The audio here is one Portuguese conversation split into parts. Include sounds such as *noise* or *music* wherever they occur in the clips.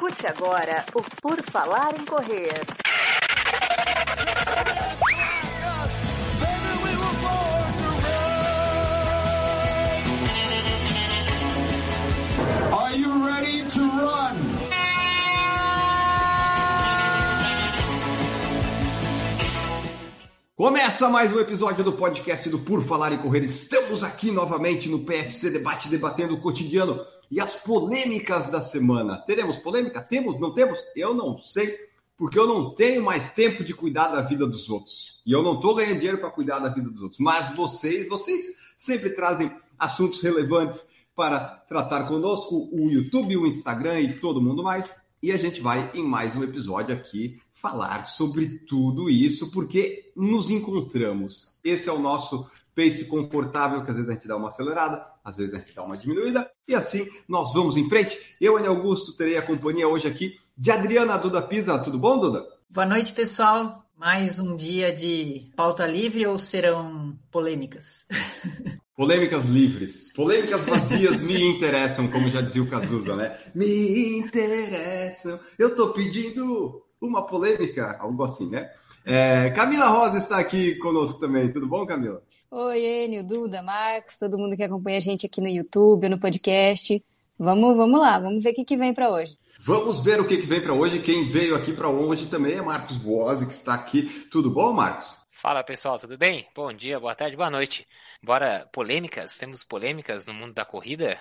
Escute agora o Por Falar em Correr. Começa mais um episódio do podcast do Por Falar em Correr. Estamos aqui novamente no PFC Debate, debatendo o cotidiano e as polêmicas da semana. Teremos polêmica? Temos? Não temos? Eu não sei, porque eu não tenho mais tempo de cuidar da vida dos outros. E eu não estou ganhando dinheiro para cuidar da vida dos outros. Mas vocês, vocês sempre trazem assuntos relevantes para tratar conosco, o YouTube, o Instagram e todo mundo mais. E a gente vai em mais um episódio aqui falar sobre tudo isso, porque nos encontramos. Esse é o nosso pace confortável, que às vezes a gente dá uma acelerada, às vezes a gente dá uma diminuída, e assim nós vamos em frente. Eu, Ana Augusto, terei a companhia hoje aqui de Adriana Duda Pisa. Tudo bom, Duda? Boa noite, pessoal. Mais um dia de pauta livre ou serão polêmicas? *laughs* Polêmicas livres. Polêmicas vazias me interessam, como já dizia o Cazuza, né? Me interessam. Eu tô pedindo uma polêmica, algo assim, né? É, Camila Rosa está aqui conosco também. Tudo bom, Camila? Oi, Enio, Duda, Marcos, todo mundo que acompanha a gente aqui no YouTube, no podcast. Vamos, vamos lá, vamos ver o que, que vem para hoje. Vamos ver o que, que vem para hoje. Quem veio aqui para hoje também é Marcos Boazzi, que está aqui. Tudo bom, Marcos? Fala pessoal, tudo bem? Bom dia, boa tarde, boa noite. Bora polêmicas? Temos polêmicas no mundo da corrida?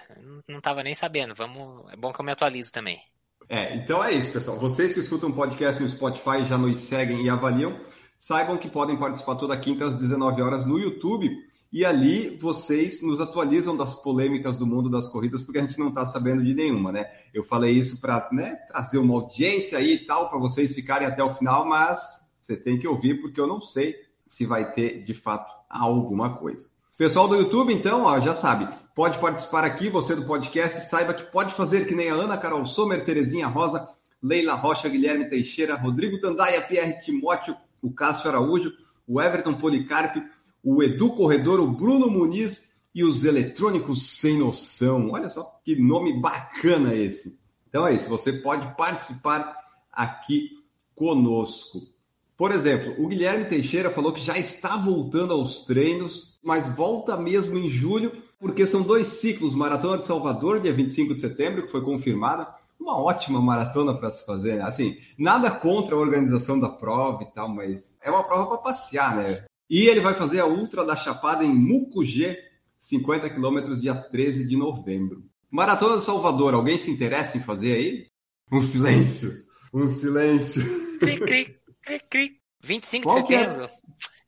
Não estava nem sabendo. Vamos, é bom que eu me atualizo também. É, então é isso, pessoal. Vocês que escutam o podcast no Spotify já nos seguem e avaliam, saibam que podem participar toda quinta às 19 horas no YouTube. E ali vocês nos atualizam das polêmicas do mundo das corridas, porque a gente não está sabendo de nenhuma, né? Eu falei isso para né, trazer uma audiência aí e tal, para vocês ficarem até o final, mas você tem que ouvir, porque eu não sei se vai ter de fato alguma coisa. Pessoal do YouTube, então, ó, já sabe, pode participar aqui, você do podcast, saiba que pode fazer que nem a Ana Carol Sommer, Terezinha Rosa, Leila Rocha, Guilherme Teixeira, Rodrigo Tandaia, Pierre Timóteo, o Cássio Araújo, o Everton Policarpe, o Edu Corredor, o Bruno Muniz e os eletrônicos sem noção. Olha só que nome bacana esse. Então é isso, você pode participar aqui conosco. Por exemplo, o Guilherme Teixeira falou que já está voltando aos treinos, mas volta mesmo em julho, porque são dois ciclos, Maratona de Salvador, dia 25 de setembro, que foi confirmada, uma ótima maratona para se fazer, né? Assim, nada contra a organização da prova e tal, mas é uma prova para passear, né? E ele vai fazer a Ultra da Chapada em Mucugê, 50 quilômetros, dia 13 de novembro. Maratona de Salvador, alguém se interessa em fazer aí? Um silêncio, um silêncio. Cri, cri, cri, cri. 25 Qual de é? setembro?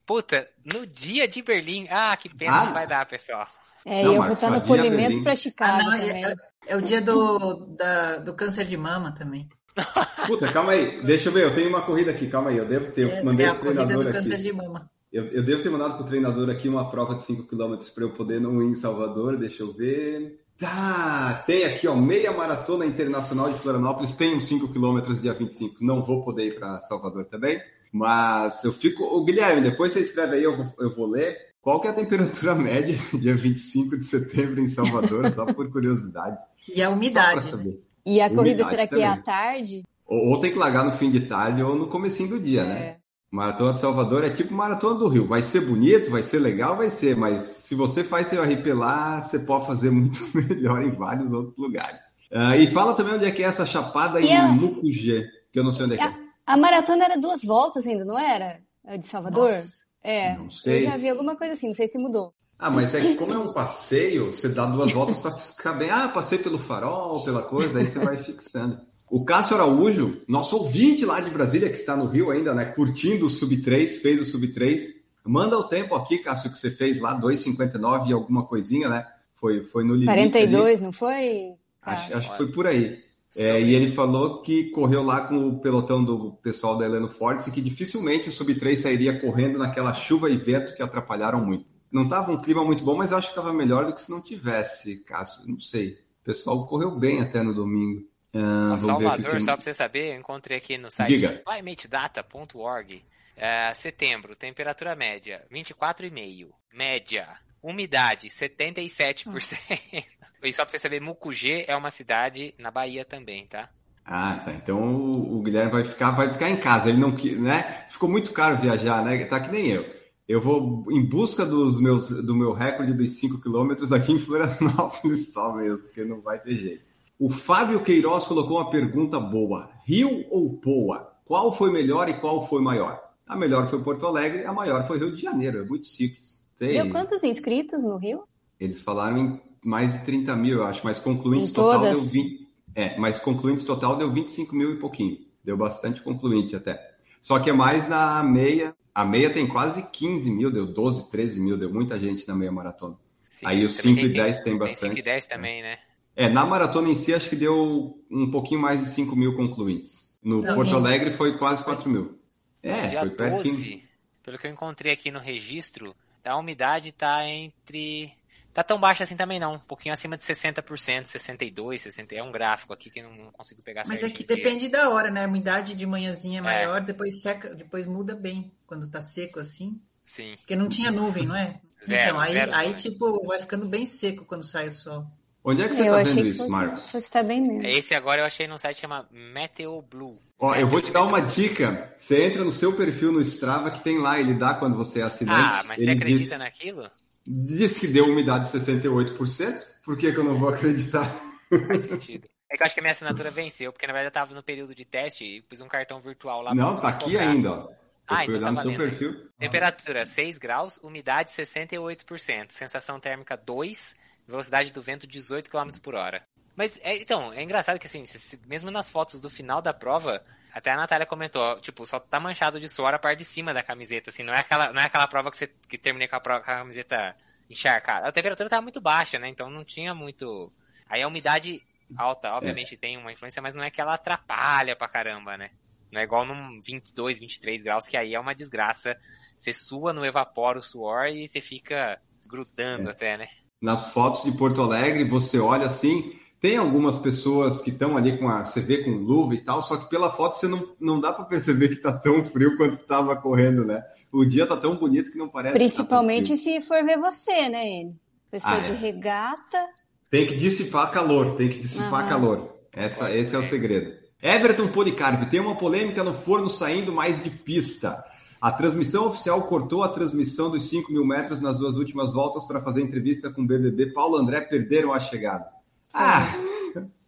Puta, no dia de Berlim. Ah, que pena, Ah. não vai dar, pessoal. É, Não, eu vou Marcos, estar no polimento para Ah, Chicago não, também. É, o dia do, da- do câncer de mama também. Puta, calma aí, deixa eu ver, eu tenho uma corrida aqui, calma aí, eu devo ter, É, mandei é a pro corrida treinador do câncer aqui. de mama. Eu, eu devo ter mandado pro treinador aqui uma prova de 5 km para eu poder não ir em Salvador, deixa eu ver. Tá, tem aqui, ó, meia maratona internacional de Florianópolis, tem uns 5 km dia 25. Não vou poder ir para Salvador também, mas eu fico. O Guilherme, depois você escreve aí, eu vou, eu vou ler. Qual que é a temperatura *laughs* média dia 25 de setembro em Salvador, só por curiosidade. E a umidade. né? E a corrida Umidade será que é à também. tarde? Ou, ou tem que largar no fim de tarde ou no comecinho do dia, né? É. Maratona de Salvador é tipo Maratona do Rio. Vai ser bonito, vai ser legal, vai ser, mas se você faz seu RP lá, você pode fazer *laughs* muito melhor em vários outros lugares. Ah, e fala também onde é que é essa chapada E em a- Mucugê, que eu não sei onde é que é. A maratona era duas voltas ainda, não era? A De Salvador? Nossa. É. Não sei. Eu já vi alguma coisa assim, não sei se mudou. Ah, mas é que como é um passeio, você dá duas *laughs* voltas para ficar bem. Ah, passei pelo farol, pela coisa, daí você vai fixando. O Cássio Araújo, nosso ouvinte lá de Brasília, que está no Rio ainda, né? Curtindo o Sub 3, fez o Sub 3. Manda o tempo aqui, Cássio, que você fez lá, 2,59 e alguma coisinha, né? Foi, foi no limite. ali. 42, não foi? Acho, acho que foi por aí. É, e ele falou que correu lá com o pelotão do pessoal da Heleno Fortes e que dificilmente o Sub 3 sairia correndo naquela chuva e vento que atrapalharam muito. Não estava um clima muito bom, mas eu acho que estava melhor do que se não tivesse, Cássio. Não sei. O pessoal correu bem até no domingo. Que Salvador, tem- só pra você saber, eu encontrei aqui no site climatedata.org. É, setembro, temperatura média 24,5. Média. Umidade 77%. *laughs* E só pra você saber, Mucugê é uma cidade na Bahia também, tá? Ah, tá. Então o, o Guilherme vai ficar, vai ficar em casa. Ele não, né? Ficou muito caro viajar, né? Tá que nem eu. Eu vou em busca dos meus, do meu recorde dos 5 quilômetros aqui em Florianópolis *laughs* só mesmo, porque não vai ter jeito. O Fábio Queiroz colocou uma pergunta boa. Rio ou Poa? Qual foi melhor e qual foi maior? A melhor foi Porto Alegre, a maior foi Rio de Janeiro. É muito simples. Tem- Deu quantos inscritos no Rio? Eles falaram em mais de 30 mil, eu acho, mas concluintes total deu 20. É, mas concluintes total deu 25 mil e pouquinho. Deu bastante concluinte até. Só que é mais na meia. A meia tem quase 15 mil, deu 12, 13 mil, deu muita gente na meia maratona. Sim, Aí os também 5 e cinco- 10 tem Tem bastante. 5 e 10 também, né? É, na maratona em si, acho que deu um pouquinho mais de 5 mil concluintes. No Não, Porto Alegre foi quase 4 mil. É, Dia foi pertinho. 12, pelo que eu encontrei aqui no registro, a umidade tá entre. Tá tão baixa assim também não, um pouquinho acima de 60%, 62, 60, é um gráfico aqui que eu não consigo pegar Mas é que depende da hora, né? A umidade de manhãzinha é É. maior, depois seca, depois muda bem quando tá seco assim. Sim. Porque não tinha nuvem, não é? Zero, então, aí, zero aí nuvem. tipo, vai ficando bem seco quando sai o sol. Onde é que você eu tá vendo isso, fosse, Marcos? fosse estar bem menos. Esse agora eu achei num site que chama Meteo Blue. Ó, eu vou te dar uma dica. Você entra no seu perfil no Strava que tem lá, ele dá quando você é assinante. Ah, mas você acredita diz, naquilo? Diz que deu umidade de 68%. Por que, que eu não vou acreditar? *laughs* Faz sentido. É que eu acho que a minha assinatura venceu, porque na verdade eu tava no período de teste e pus um cartão virtual lá Não, tá aqui cobrar. ainda, ó. Eu Ah, fui então tá seu perfil. Temperatura 6 graus, umidade 68%, sensação térmica 2, velocidade do vento 18 km por hora. Mas, é, então, é engraçado que assim, mesmo nas fotos do final da prova, até a Natália comentou, tipo, só tá manchado de suor a parte de cima da camiseta, assim, não é aquela, não é aquela prova que você que terminei com a, prova, com a camiseta encharcada. A temperatura tava muito baixa, né, então não tinha muito... Aí a umidade alta, obviamente, tem uma influência, mas não é que ela atrapalha pra caramba, né? Não é igual num 22, 23 graus, que aí é uma desgraça. Você sua, não evapora o suor e você fica grudando É. até, né? Nas fotos de Porto Alegre, você olha assim, tem algumas pessoas que estão ali com a. Você vê com luva e tal, só que pela foto você não, não dá para perceber que tá tão frio quanto estava correndo, né? O dia tá tão bonito que não parece. tá Principalmente frio. se for ver você, né, ele? Pessoa Ah, de é. regata. Tem que dissipar calor, tem que dissipar Aham. calor. Essa, Pode esse é o segredo. Everton Policarpo, tem uma polêmica no forno saindo mais de pista. A transmissão oficial cortou a transmissão dos 5 mil metros nas duas últimas voltas para fazer entrevista com o BBB. Paulo André perderam a chegada. Ah,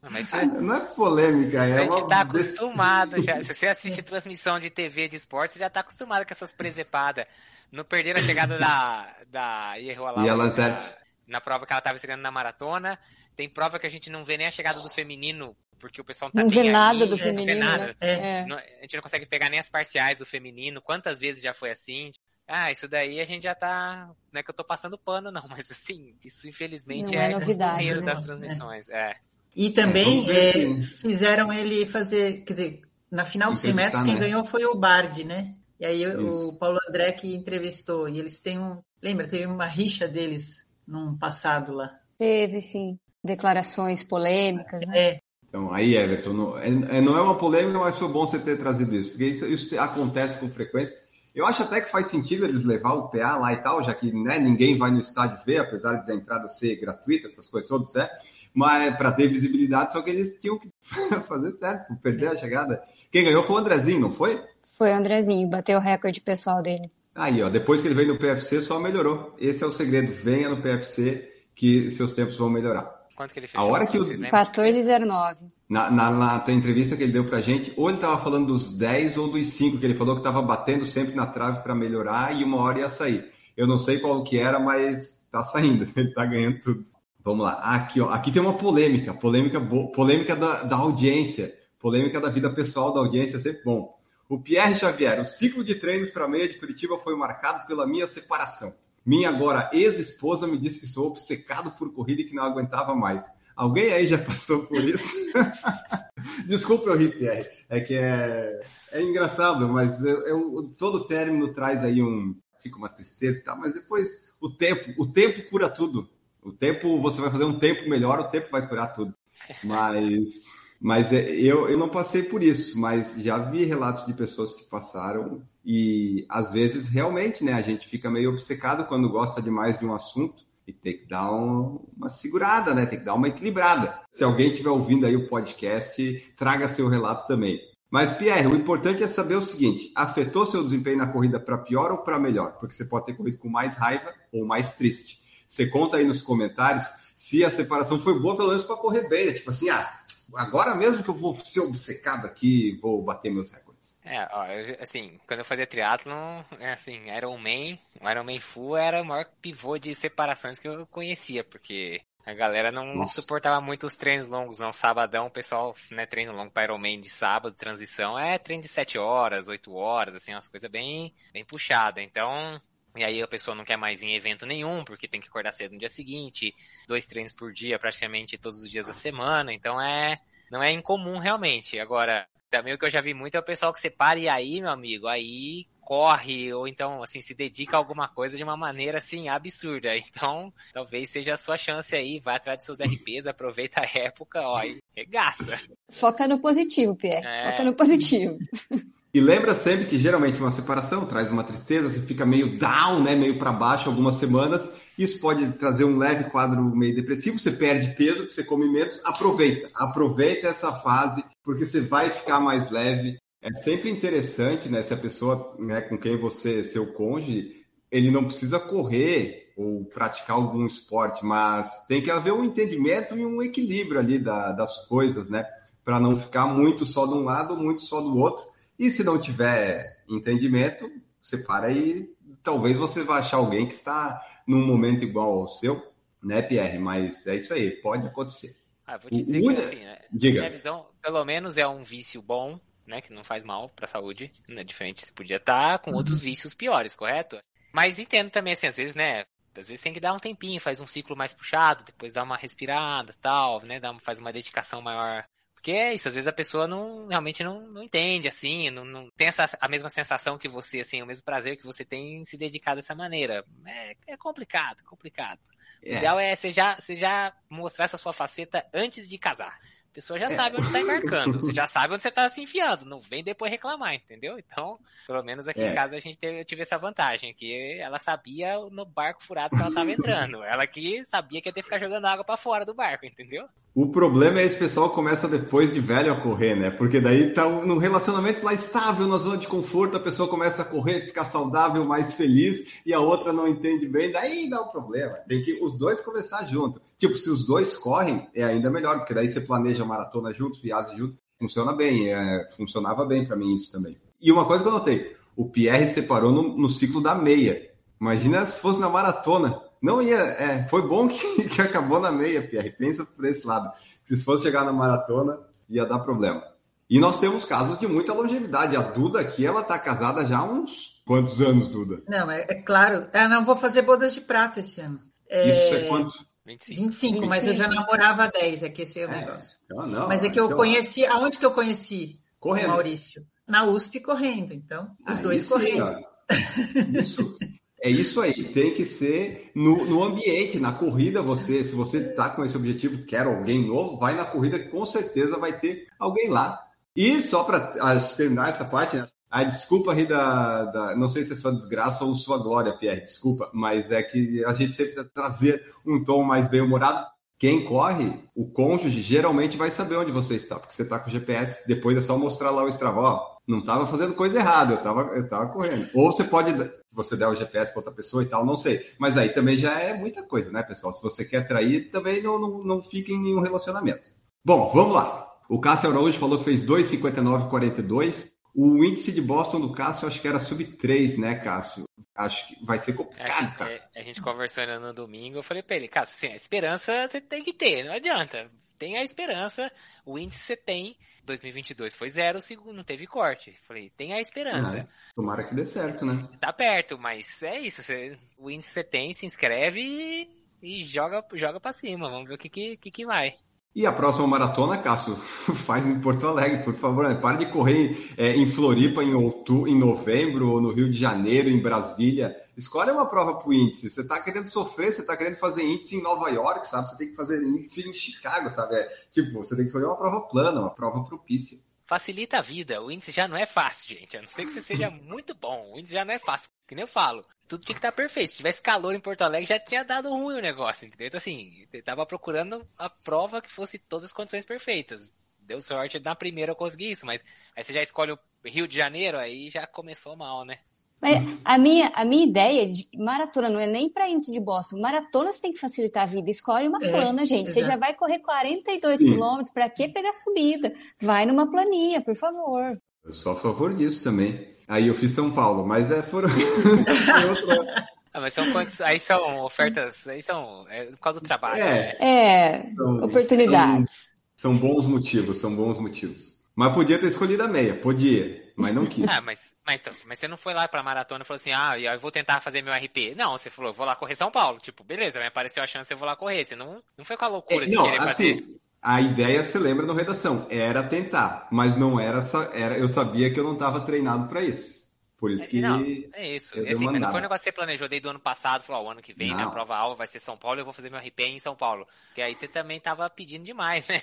Não, mas isso, *laughs* não é polêmica, a é gente uma... tá bes- acostumado já. Se você assiste transmissão de TV de esporte, você já tá acostumado com essas presepadas. Não perderam a chegada da, da Ierroa lá E ela na, na prova que ela tava estreando na maratona. Tem prova que a gente não vê nem a chegada do feminino, porque o pessoal não tá Não vê nada ali, do não vê feminino, nada. né? É. É. Não- a gente não consegue pegar nem as parciais do feminino. Quantas vezes já foi assim? Ah, isso daí a gente já tá. Não é que eu tô passando pano, não, *laughs* mas assim, isso infelizmente Não é é, novidade, costumeiro né? das transmissões. É. E também é, se- fizeram ele fazer, quer dizer, na final dos 100 Entrevistar, metros, quem né? ganhou foi o Bard, né? E aí o- Isso. o Paulo André que entrevistou. E eles têm um. Lembra, teve uma rixa deles num passado lá. Teve, sim, declarações polêmicas, né? É, Então, aí, Everton, não é, é- não é uma polêmica, mas foi bom você ter trazido isso, porque isso, isso acontece com frequência. Eu acho até que faz sentido eles levar o PA lá e tal, já que né, ninguém vai no estádio ver, apesar de a entrada ser gratuita, essas coisas todas, é, mas para ter visibilidade, só que eles tinham que *laughs* fazer certo, perder a chegada. Quem ganhou foi o Andrezinho, não foi? Foi o Andrezinho, bateu o recorde pessoal dele. Aí, ó, depois que ele veio no PFC, só melhorou. Esse é o segredo. Venha no PFC que seus tempos vão melhorar. Quanto que ele A fechou? hora que o- Vocês lembram? 14,09. Na, na, na entrevista que ele deu pra gente, ou ele tava falando dos 10 ou dos 5, que ele falou que tava batendo sempre na trave para melhorar e uma hora ia sair. Eu não sei qual que era, mas tá saindo, *laughs* ele tá ganhando tudo. Vamos lá, aqui, ó, aqui tem uma polêmica, polêmica, bo- polêmica da, da audiência, polêmica da vida pessoal da audiência, é sempre bom. O Pierre Xavier, o ciclo de treinos para a meia de Curitiba foi marcado pela minha separação. Minha agora ex-esposa me disse que sou obcecado por corrida e que não aguentava mais. Alguém aí já passou por isso? *laughs* Desculpa eu rir, Pierre. É que é, é engraçado, mas eu, eu- todo término traz aí um. Fica uma tristeza e tal, mas depois o tempo, o tempo cura tudo. O tempo, você vai fazer um tempo melhor, o tempo vai curar tudo. Mas, mas é, eu, eu não passei por isso, mas já vi relatos de pessoas que passaram e às vezes realmente, né, a gente fica meio obcecado quando gosta demais de um assunto E tem que dar um, uma segurada, né? Tem que dar uma equilibrada. Se alguém estiver ouvindo aí o podcast, traga seu relato também. Mas, Pierre, o importante é saber o seguinte: afetou seu desempenho na corrida para pior ou para melhor? Porque você pode ter corrido com mais raiva ou mais triste. Você conta aí nos comentários se a separação foi boa, pelo menos para correr bem. Né? Tipo assim, ah, agora mesmo que eu vou ser obcecado aqui, vou bater meus recordes. É, ó, eu, assim, quando eu fazia triatlon, é assim, Iron Man, o Iron Man Full era o maior pivô de separações que eu conhecia, porque a galera não Nossa. suportava muito os treinos longos, não. Sabadão, o pessoal, né, treino longo para Ironman de sábado, transição, é treino de 7 horas, 8 horas, assim, umas coisas bem, bem puxadas. Então, e aí a pessoa não quer mais ir em evento nenhum, porque tem que acordar cedo no dia seguinte, dois treinos por dia, praticamente todos os dias da semana, então é, não é incomum realmente. Agora, também o que eu já vi muito é o pessoal que separa e aí, meu amigo, aí corre ou então assim se dedica a alguma coisa de uma maneira assim absurda. *laughs* Então, talvez seja a sua chance aí, vai atrás de seus RPs, aproveita a época, ó, e regaça. Foca no positivo, Pierre. É... Foca no positivo. *laughs* E lembra sempre que geralmente uma separação traz uma tristeza, você fica meio down, né, meio para baixo algumas semanas. Isso pode trazer um leve quadro meio depressivo, você perde peso, você come menos. Aproveita, aproveita essa fase porque você vai ficar mais leve. É sempre interessante, né, se a pessoa né, com quem você, seu cônjuge, ele não precisa correr ou praticar algum esporte, mas tem que haver um entendimento e um equilíbrio ali da, das coisas, né, para não ficar muito só de um lado, muito só do outro. E se não tiver entendimento, separa e talvez você vá achar alguém que está num momento igual ao seu, né, Pierre? Mas é isso aí, pode acontecer. Ah, vou te dizer o... que assim, né? Diga. Minha visão, pelo menos é um vício bom, né? Que não faz mal para a saúde. Né, diferente, se podia estar tá com uhum. outros vícios piores, correto? Mas entendo também, assim, às vezes, né? Às vezes tem que dar um tempinho, faz um ciclo mais puxado, depois dá uma respirada tal, né? Dá, faz uma dedicação maior porque é isso, às vezes a pessoa não realmente não, não entende, assim, não, não tem essa, a mesma sensação que você, assim, o mesmo prazer que você tem em se dedicar dessa maneira. É, é complicado, complicado. É. O ideal é você já, você já mostrar essa sua faceta antes de casar. A pessoa já é. sabe onde está embarcando, você já sabe onde você está se enfiando, não vem depois reclamar, entendeu? Então, pelo menos aqui é. em casa a gente teve, eu tive essa vantagem, que ela sabia no barco furado que ela estava entrando. ela que sabia que ia ter que ficar jogando água para fora do barco, entendeu? O problema é esse pessoal começa depois de velho a correr, né? Porque daí tá no relacionamento lá estável, na zona de conforto, a pessoa começa a correr, ficar saudável, mais feliz, e a outra não entende bem, daí dá o um problema. Tem que os dois começar junto. Tipo, se os dois correm, é ainda melhor, porque daí você planeja maratona juntos, viagem junto, funciona bem, é, funcionava bem para mim isso também. E uma coisa que eu notei, o Pierre separou no, no, ciclo da meia. Imagina se fosse na maratona. Não ia, é, foi bom *laughs* que, que acabou na meia, Pierre. Pensa por esse lado. Se fosse chegar na maratona, ia dar problema. E nós temos casos de muita longevidade. A Duda aqui, ela tá casada já há uns quantos anos, Duda? Não, é, é claro. Eu não vou fazer bodas de prata esse ano. É... Isso é quanto? 25. 25, mas eu já namorava 10, é que esse é o é, negócio. Então, não, mas é que eu então... conheci, aonde que eu conheci correndo. o Maurício? Na USP correndo, então, os dois sim, correndo. Isso. É isso aí, tem que ser no, no ambiente, na corrida você, se você está com esse objetivo, quer alguém novo, vai na corrida que com certeza vai ter alguém lá. E só para terminar essa parte, né? A desculpa aí da, da, Não sei se é sua desgraça ou sua glória, Pierre, desculpa, mas é que a gente sempre trazer um tom mais bem-humorado. Quem corre, o cônjuge geralmente vai saber onde você está, porque você está com o GPS, depois é só mostrar lá o Strava, ó, não estava fazendo coisa errada, eu estava eu tava correndo. Ou você pode, você der o GPS para outra pessoa e tal, não sei. Mas aí também já é muita coisa, né, pessoal? Se você quer trair, também não, não, não fique em nenhum relacionamento. Bom, vamos lá. O Cássio Araújo falou que fez 2,59,42. O índice de Boston do Cássio, acho que era sub 3, né, Cássio? Acho que vai ser complicado, é, Cássio. É, a gente conversou ainda no domingo, eu falei pra ele, Cássio, assim, a esperança você tem que ter, não adianta. Tem a esperança, o índice você tem. 2022 foi zero, não teve corte. Falei, tem a esperança. Ah, tomara que dê certo, né? Tá perto, mas é isso. Você, o índice você tem, se inscreve e, e joga, joga pra cima. Vamos ver o que, que, que vai. E a próxima maratona, Cássio, *laughs* faz em Porto Alegre, por favor. Né? Pare de correr é, em Floripa em, outubro, em novembro, ou no Rio de Janeiro, em Brasília. Escolhe uma prova para o índice. Você está querendo sofrer, você está querendo fazer índice em Nova York, sabe? Você tem que fazer índice em Chicago, sabe? É, tipo, você tem que escolher uma prova plana, uma prova propícia. Facilita a vida. O índice já não é fácil, gente. A não ser que você seja *laughs* muito bom. O índice já não é fácil. Que nem eu falo. Tudo tinha que estar perfeito. Se tivesse calor em Porto Alegre, já tinha dado ruim o negócio, entendeu? Então, assim, ele tava procurando a prova que fosse todas as condições perfeitas. Deu sorte, na primeira eu consegui isso, mas aí você já escolhe o Rio de Janeiro, aí já começou mal, né? Mas a minha, a minha ideia de maratona não é nem para índice de Boston. Maratona você tem que facilitar a vida. Escolhe uma é, plana, gente. Exato. Você já vai correr 42 Sim. quilômetros. Para que pegar subida? Vai numa planinha, por favor. Eu sou a favor disso também. Aí eu fiz São Paulo, mas é foram. *laughs* ah, mas são quantos. Aí são ofertas. Aí são. É por causa do trabalho. É. Né? É. São, oportunidades. São, são bons motivos, são bons motivos. Mas podia ter escolhido a meia, podia mas não quis. Ah, mas, mas, então, mas você não foi lá pra maratona e falou assim, ah, eu vou tentar fazer meu RP. Não, você falou, vou lá correr São Paulo. Tipo, beleza, me apareceu a chance, eu vou lá correr. Você não, não foi com a loucura é, de não, querer assim, fazer. A ideia, você lembra no redação, era tentar, mas não era, era eu sabia que eu não estava treinado para isso. Por isso que. Não, é isso. Assim, não foi um negócio que você planejou desde o ano passado, falou, o ano que vem, não. minha prova alva vai ser São Paulo, eu vou fazer meu RP em São Paulo. Porque aí você também tava pedindo demais, *laughs* né?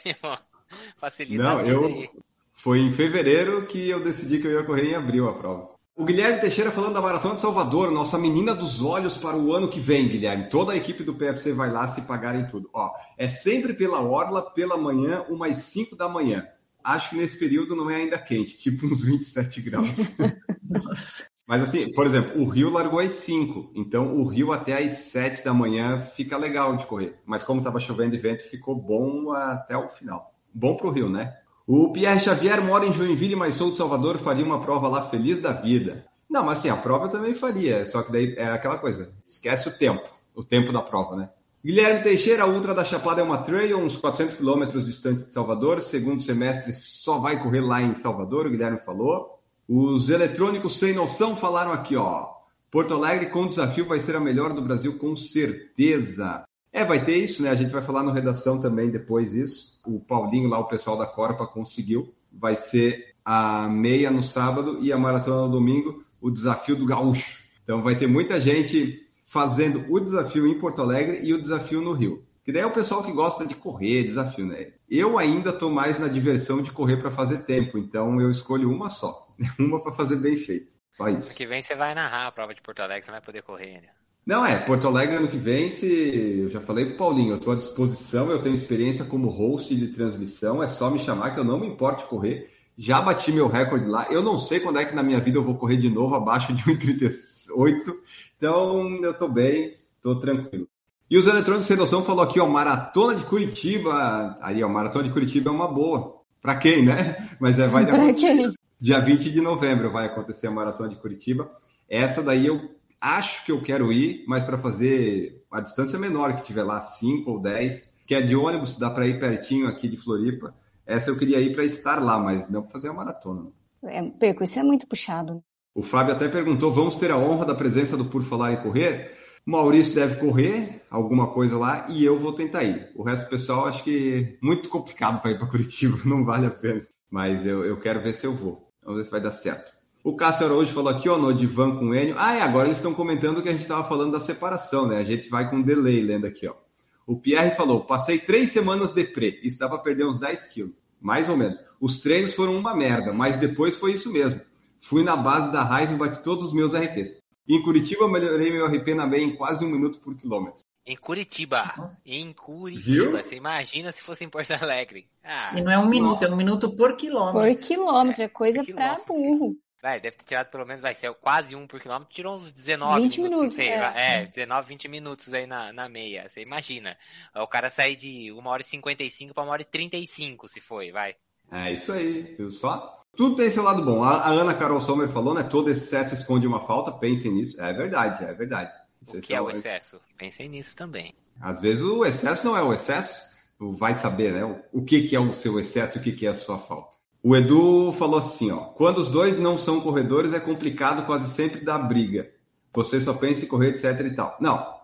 Facilita. Não, eu, aí. Foi em fevereiro que eu decidi que eu ia correr em abril a prova. O Guilherme Teixeira falando da Maratona de Salvador, nossa menina dos olhos para o ano que vem, Guilherme. Toda a equipe do PFC vai lá se pagarem tudo. Ó, é sempre pela orla, pela manhã, umas 5 da manhã. Acho que nesse período não é ainda quente, tipo uns 27 graus. *laughs* Nossa. Mas assim, por exemplo, o Rio largou às 5, então o Rio até às 7 da manhã fica legal de correr. Mas como estava chovendo e vento, ficou bom até o final. Bom para o Rio, né? O Pierre Xavier mora em Joinville, mas sou de Salvador, faria uma prova lá feliz da vida. Não, mas assim, a prova eu também faria, só que daí é aquela coisa, esquece o tempo, o tempo da prova, né? Guilherme Teixeira, a Ultra da Chapada é uma trail, uns 400 quilômetros distante de Salvador, segundo semestre só vai correr lá em Salvador, o Guilherme falou. Os eletrônicos sem noção falaram aqui, ó. Porto Alegre com desafio vai ser a melhor do Brasil, com certeza. É, vai ter isso, né? A gente vai falar no redação também depois isso. O Paulinho lá, o pessoal da Corpa conseguiu. Vai ser a meia no sábado e a maratona no domingo, o desafio do gaúcho. Então vai ter muita gente fazendo o desafio em Porto Alegre e o desafio no Rio. Que daí é o pessoal que gosta de correr, desafio, né? Eu ainda estou mais na diversão de correr para fazer tempo, então eu escolho uma só. *laughs* Uma para fazer bem feito. Só isso. que vem você vai narrar a prova de Porto Alegre, você vai poder correr ainda. Não, é, Porto Alegre ano que vem, se eu já falei pro Paulinho, eu estou à disposição, eu tenho experiência como host de transmissão, é só me chamar que eu não me importo correr. Já bati meu recorde lá. Eu não sei quando é que na minha vida eu vou correr de novo abaixo de 1,38. Então, eu estou bem, estou tranquilo. E os eletrônicos sem noção falou aqui, ó, maratona de Curitiba. Aí, ó, maratona de Curitiba é uma boa. Para quem, né? Mas é, vai *laughs* acontecer. Dia 20 de novembro vai acontecer a maratona de Curitiba. Essa daí eu acho que eu quero ir, mas para fazer a distância menor que tiver lá, 5 ou 10, que é de ônibus, dá para ir pertinho aqui de Floripa. Essa eu queria ir para estar lá, mas não para fazer a maratona. É, percurso é muito puxado. O Fábio até perguntou: vamos ter a honra da presença do Por Falar em Correr? Maurício deve correr alguma coisa lá e eu vou tentar ir. O resto do pessoal acho que muito complicado para ir para Curitiba, *laughs* não vale a pena. Mas eu, eu quero ver se eu vou. Vamos ver se vai dar certo. O Cássio Araújo falou aqui, ó, no Divan com o Enio. Ah, é, agora eles estão comentando que a gente estava falando da separação, né? A gente vai com delay lendo aqui, ó. O Pierre falou, passei três semanas de pré, isso dá para perder uns 10 quilos, mais ou menos. Os treinos foram uma merda, mas depois foi isso mesmo. Fui na base da raiva e bati todos os meus RPs. Em Curitiba, melhorei meu RP na meia em quase um minuto por quilômetro. Em Curitiba. Em Curitiba. Viu? Você imagina se fosse em Porto Alegre. Ah, e não é um minuto, nossa. é um minuto por quilômetro. Por quilômetro, é, é coisa para burro. Vai, deve ter tirado pelo menos, vai ser quase um por quilômetro, tirou uns 19 20 minutos, minutos sei, é. é, 19, 20 minutos aí na, na meia, você imagina. O cara sair de 1 hora e 55 para 1 hora e 35, se foi, vai. É isso aí, viu só? Tudo tem seu lado bom. A, a Ana Carol Sommer falou, né? Todo excesso esconde uma falta, pensem nisso. É verdade, é verdade. O que é o excesso? Pensem nisso também. Às vezes o excesso não é o excesso, vai saber, né? O, o que, que é o seu excesso e o que, que é a sua falta. O Edu falou assim, ó, quando os dois não são corredores é complicado quase sempre dar briga. Você só pensa em correr, etc e tal. Não,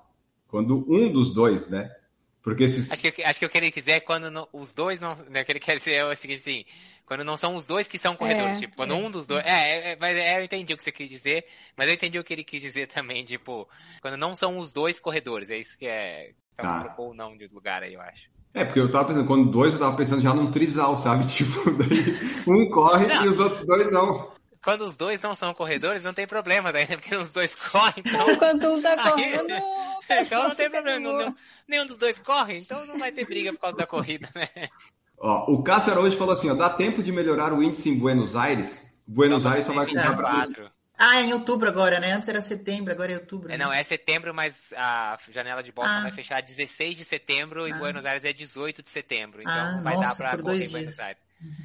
quando um dos dois, né? Porque se... acho, que, acho que o que ele quiser é quando não, os dois não... Né, o que ele quer dizer é o seguinte, assim, quando não são os dois que são corredores. É, tipo, quando é. um dos dois... É, é, mas é, eu entendi o que você quis dizer, mas eu entendi o que ele quis dizer *laughs* também, tipo, quando não são os dois corredores. É isso que é... Então, tá. trocou o não de lugar aí, eu acho. É, porque eu tava pensando, quando dois, eu tava pensando já num trisal, sabe? *laughs* Tipo, daí um corre não. e os outros dois não. quando os dois não são corredores, não tem problema daí, né? *laughs* Porque os dois correm, então... Enquanto um tá correndo... *laughs* Aí, então não tem problema, não, nenhum dos dois corre, então não vai ter briga por causa da corrida, né? Ó, o Cássio hoje falou assim, ó, dá tempo de melhorar o índice em Buenos Aires? Buenos só Aires só vai contar para... Ah, é em outubro agora, né? Antes era setembro, agora é outubro. É, né? não, é setembro, mas a janela de Boston ah. vai fechar 16 de setembro ah. e Buenos Aires é 18 de setembro. Então ah, vai nossa, dar para correr em Buenos Aires.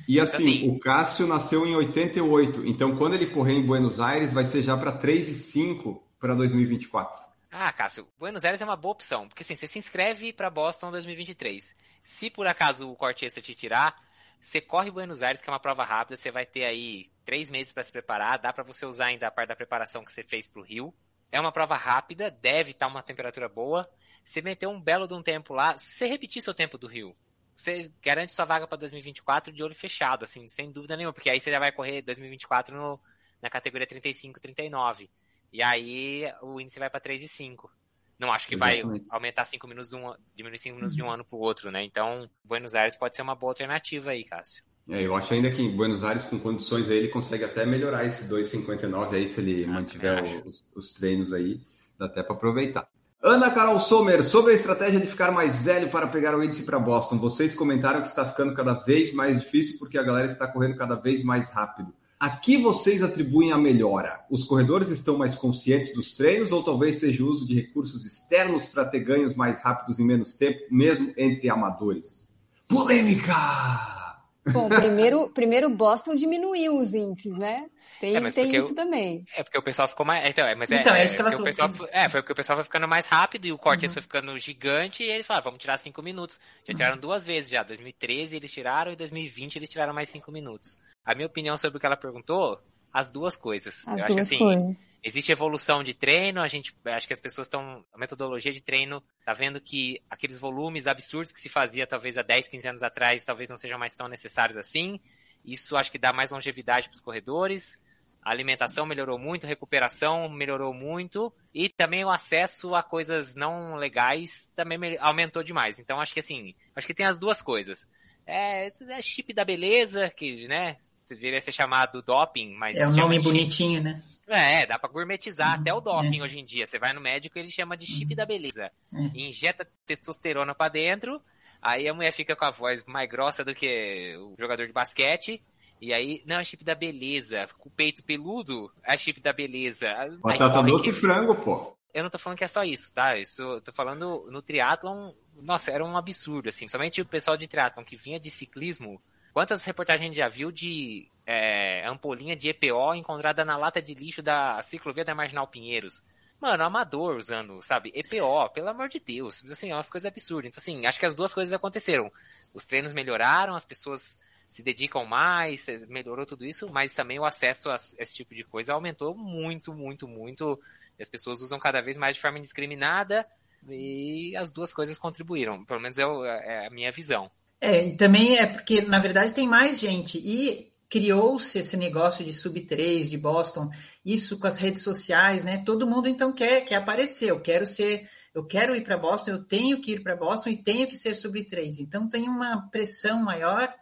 E assim, então, assim, o Cássio nasceu em 88, então quando ele correr em Buenos Aires vai ser já para 3 e 5 para 2024. Ah, Cássio, Buenos Aires é uma boa opção, porque assim, você se inscreve para Boston 2023. Se por acaso o corte extra te tirar, você corre Buenos Aires, que é uma prova rápida, você vai ter aí três meses para se preparar, dá para você usar ainda a parte da preparação que você fez para o Rio. É uma prova rápida, deve estar tá uma temperatura boa. Você meteu um belo de um tempo lá, se você repetir seu tempo do Rio, você garante sua vaga para 2024 de olho fechado, assim, sem dúvida nenhuma, porque aí você já vai correr 2024 no, na categoria 35, 39. E aí o índice vai para 3,5. Não acho que Exatamente. vai aumentar 5 minutos de um, diminuir 5 minutos de um ano para o outro, né? Então, Buenos Aires pode ser uma boa alternativa aí, Cássio. É, eu acho ainda que em Buenos Aires, com condições aí, ele consegue até melhorar esse 2,59 aí, se ele ah, mantiver os, os, treinos aí, dá até para aproveitar. Ana Carol Sommer, sobre a estratégia de ficar mais velho para pegar o índice para Boston. Vocês comentaram que está ficando cada vez mais difícil porque a galera está correndo cada vez mais rápido. A que vocês atribuem a melhora? Os corredores estão mais conscientes dos treinos ou talvez seja o uso de recursos externos para ter ganhos mais rápidos em menos tempo, mesmo entre amadores? Polêmica! Bom, primeiro, primeiro Boston diminuiu os índices, né? Tem, é, tem isso também. É porque o pessoal ficou mais. Então, é, mas é, então, é, é, que ela o pessoal, é, foi porque o pessoal foi ficando mais rápido e o corte uhum. foi ficando gigante e eles falaram, vamos tirar cinco minutos. Já tiraram uhum. duas vezes já. 2013 eles tiraram e 2020 eles tiraram mais cinco minutos. A minha opinião sobre o que ela perguntou as duas coisas. As eu duas acho assim, coisas. existe evolução de treino, a gente acho que as pessoas estão a metodologia de treino tá vendo que aqueles volumes absurdos que se fazia talvez há 10, 15 anos atrás, talvez não sejam mais tão necessários assim. Isso acho que dá mais longevidade para os corredores. A alimentação melhorou muito, a recuperação melhorou muito e também o acesso a coisas não legais também aumentou demais. Então acho que assim, acho que tem as duas coisas. É, é chip da beleza, que, né, deveria ser chamado doping, mas. É um nome bonitinho, né? É, dá pra gourmetizar até o uhum. doping é. hoje em dia. Você vai no médico ele chama de chip da beleza. É. injeta testosterona para dentro, aí a mulher fica com a voz mais grossa do que o jogador de basquete. E aí, não, é chip da beleza. Com o peito peludo, é chip da beleza. Batata doce e frango, pô. Eu não tô falando que é só isso, tá? Isso, eu tô falando no triatlon, nossa, era um absurdo, assim. Somente o pessoal de triatlon que vinha de ciclismo Quantas reportagens a gente já viu de é, ampolinha de EPO encontrada na lata de lixo da ciclovia da Marginal Pinheiros? Mano, amador usando, sabe? EPO, pelo amor de Deus. Assim, é umas coisas absurdas. Então, assim, acho que as duas coisas aconteceram. Os treinos melhoraram, as pessoas se dedicam mais, melhorou tudo isso, mas também o acesso a esse tipo de coisa aumentou muito, muito, muito. As pessoas usam cada vez mais de forma indiscriminada e as duas coisas contribuíram. Pelo menos é, é a minha visão. É, e também é porque, na verdade, tem mais gente. E criou-se esse negócio de sub-3, de Boston, isso com as redes sociais, né? Todo mundo então quer, quer aparecer. Eu quero ser, eu quero ir para Boston, eu tenho que ir para Boston e tenho que ser sub-3. Então tem uma pressão maior.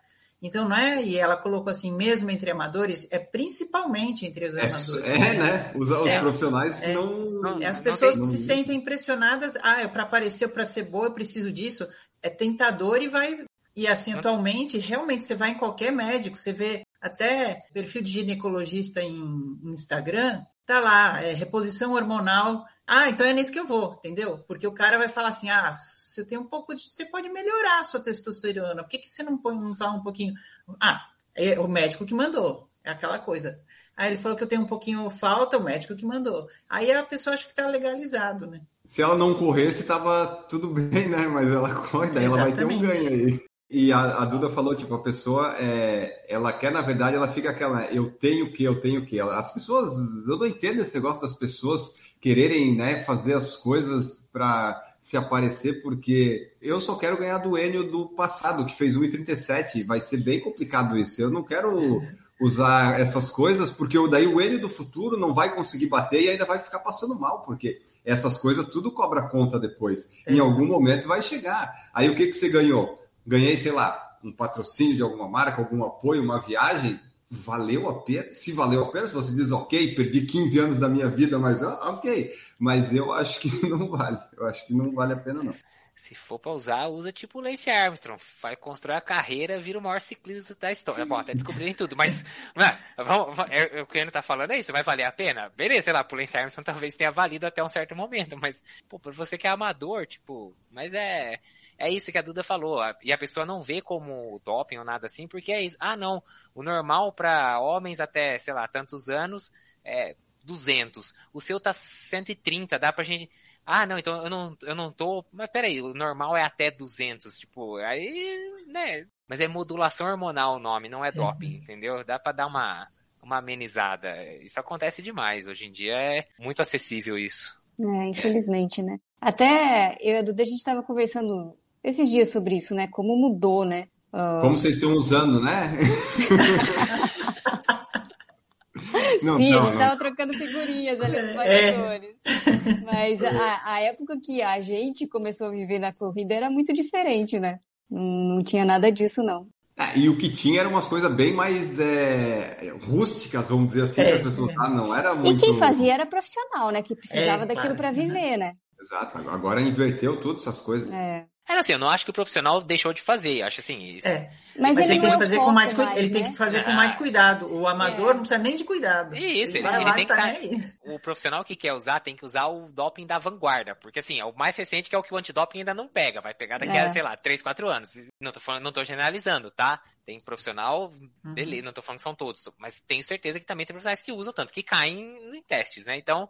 Então não é, e ela colocou assim, mesmo entre amadores, é principalmente entre os é, amadores. É, né? Os, os é, profissionais é, não, não. As pessoas não, se sentem impressionadas. Ah, para aparecer, para ser boa, eu preciso disso. É tentador e vai, e assim, atualmente, realmente, você vai em qualquer médico, você vê até perfil de ginecologista em, Instagram, tá lá, é, reposição hormonal. Ah, então é nisso que eu vou, entendeu? Porque o cara vai falar assim, ah, você tem um pouco de. Você pode melhorar a sua testosterona. Por que, que você não põe não tá um pouquinho. Ah, é o médico que mandou. É aquela coisa. Aí ele falou que eu tenho um pouquinho falta, o médico que mandou. Aí a pessoa acha que tá legalizado, né? Se ela não corresse, tava tudo *laughs* bem, né? Mas ela corre, daí ela vai ter um ganho aí. E a, a, Duda falou, tipo, a pessoa, é, ela quer, na verdade, ela fica aquela, eu tenho que, eu tenho que. As pessoas, eu não entendo esse negócio das pessoas quererem, né, fazer as coisas para se aparecer, porque eu só quero ganhar do Enio do passado, que fez 1,37. Vai ser bem complicado isso. Eu não quero usar essas coisas, porque daí o Enio do futuro não vai conseguir bater e ainda vai ficar passando mal, porque essas coisas tudo cobra conta depois. Em algum momento vai chegar. Aí o que, que você ganhou? ganhei, sei lá, um patrocínio de alguma marca, algum apoio, uma viagem, valeu a pena? Se valeu a pena, se você diz, ok, perdi 15 anos da minha vida, mas ah, ok. Mas eu acho que *laughs* não vale. Eu acho que não vale a pena, não. Se for pra usar, usa tipo o Lance Armstrong. Vai construir a carreira, vira o maior ciclista da história. Bom, até descobrirem tudo, mas *laughs* vamos, vamos, é, o que ele tá falando é isso, vai valer a pena? Beleza, sei lá, pro Lance Armstrong talvez tenha valido até um certo momento, mas, pô, pra você que é amador, tipo, mas é, é isso que a Duda falou. E a pessoa não vê como doping ou nada assim, porque é isso. Ah, não, o normal para homens até, sei lá, tantos anos é 200. O seu tá 130, dá pra gente ah, não, então eu não, eu não tô. Mas peraí, o normal é até 200. Tipo, aí, né? Mas é modulação hormonal o nome, não é doping, uhum. entendeu? Dá pra dar uma, uma amenizada. Isso acontece demais. Hoje em dia é muito acessível isso. É, infelizmente, né? Até eu e a Duda, a gente tava conversando esses dias sobre isso, né? Como mudou, né? Uh... Como vocês estão usando, né? *laughs* Não, Sim, não, eles estavam trocando figurinhas ali nos bastidores. É. Mas a, a, época que a gente começou a viver na corrida era muito diferente, né? Não, tinha nada disso, não. É, e o que tinha eram umas coisas bem mais é, rústicas, vamos dizer assim, é, para pessoas usar, não era muito... E quem fazia era profissional, né? Que precisava é, daquilo para viver, né? Exato, agora inverteu tudo essas coisas. É. É assim, eu não acho que o profissional deixou de fazer, acho assim. É. Mas, mas ele, tem que fazer com mais, mais ele né? tem que fazer com mais cuidado. O amador é. não precisa nem de cuidado. Isso, ele, ele, ele tem que tá O profissional que quer usar tem que usar o doping da vanguarda, porque assim, é o mais recente que é o que o antidoping ainda não pega, vai pegar daqui é. a, sei lá, 3, 4 anos. Não tô falando, não tô generalizando, tá? Tem profissional, uhum. beleza, não tô falando que são todos, mas tenho certeza que também tem profissionais que usam tanto que caem em testes, né? Então,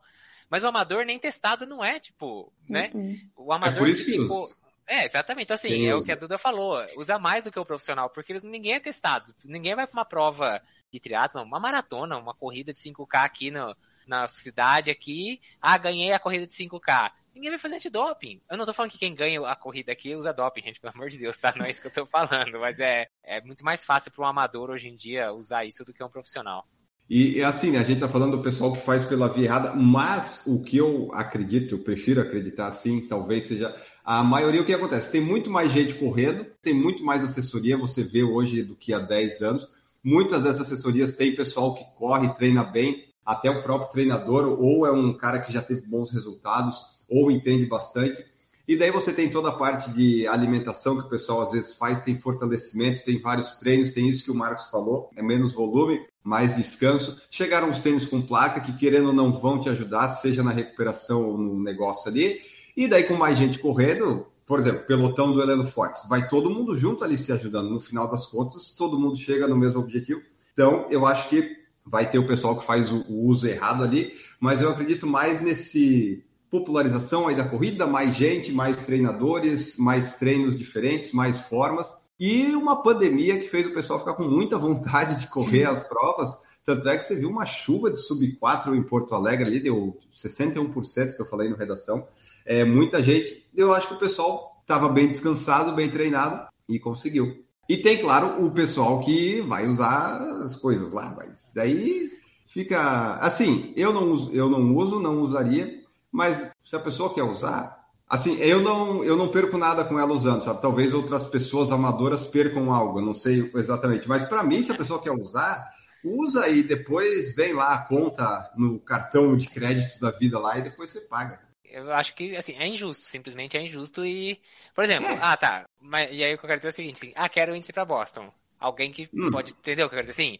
mas o amador nem testado não é, tipo, né? Uhum. O amador é ficou é, exatamente. Então, assim, é o que a Duda falou. Usa mais do que o profissional, porque ninguém é testado. Ninguém vai para uma prova de triatlo, uma maratona, uma corrida de 5K aqui no, na cidade aqui. Ah, ganhei a corrida de 5K. Ninguém vai fazer antidoping. Eu não tô falando que quem ganha a corrida aqui usa doping, gente, pelo amor de Deus, tá? Não é isso que eu tô *laughs* falando, mas é, é muito mais fácil para um amador hoje em dia usar isso do que um profissional. E assim, a gente está falando do pessoal que faz pela via errada, mas o que eu acredito, eu prefiro acreditar assim, talvez seja a maioria, o que acontece? Tem muito mais gente correndo, tem muito mais assessoria, você vê hoje do que há 10 anos. Muitas dessas assessorias têm pessoal que corre, treina bem, até o próprio treinador, ou é um cara que já teve bons resultados, ou entende bastante. E daí você tem toda a parte de alimentação que o pessoal às vezes faz, tem fortalecimento, tem vários treinos, tem isso que o Marcos falou, é menos volume, mais descanso. Chegaram os treinos com placa que querendo ou não vão te ajudar, seja na recuperação ou no negócio ali. E daí, com mais gente correndo, por exemplo, pelotão do Heleno Fortes, vai todo mundo junto ali se ajudando. No final das contas, todo mundo chega no mesmo objetivo. Então, eu acho que vai ter o pessoal que faz o, uso errado ali, mas eu acredito mais nesse popularização aí da corrida, mais gente, mais treinadores, mais treinos diferentes, mais formas. E uma pandemia que fez o pessoal ficar com muita vontade de correr as provas. Tanto é que você viu uma chuva de sub 4 em Porto Alegre ali, deu 61% que eu falei no redação é, muita gente. Eu acho que o pessoal estava bem descansado, bem treinado e conseguiu. E tem, claro, o pessoal que vai usar as coisas lá, mas daí fica assim. Eu não uso, eu não uso, não usaria, mas se a pessoa quer usar, assim, eu não, eu não perco nada com ela usando, sabe? Talvez outras pessoas amadoras percam algo, não sei exatamente. Mas para mim, se a pessoa quer usar, usa e depois vem lá a conta no cartão de crédito da vida lá e depois você paga eu acho que, assim, é injusto, simplesmente é injusto e, por exemplo, é. ah, tá, mas, e aí o que eu quero dizer é o seguinte, assim, ah, quero índice para Boston. Alguém que hum. pode, entender o que eu quero dizer, assim,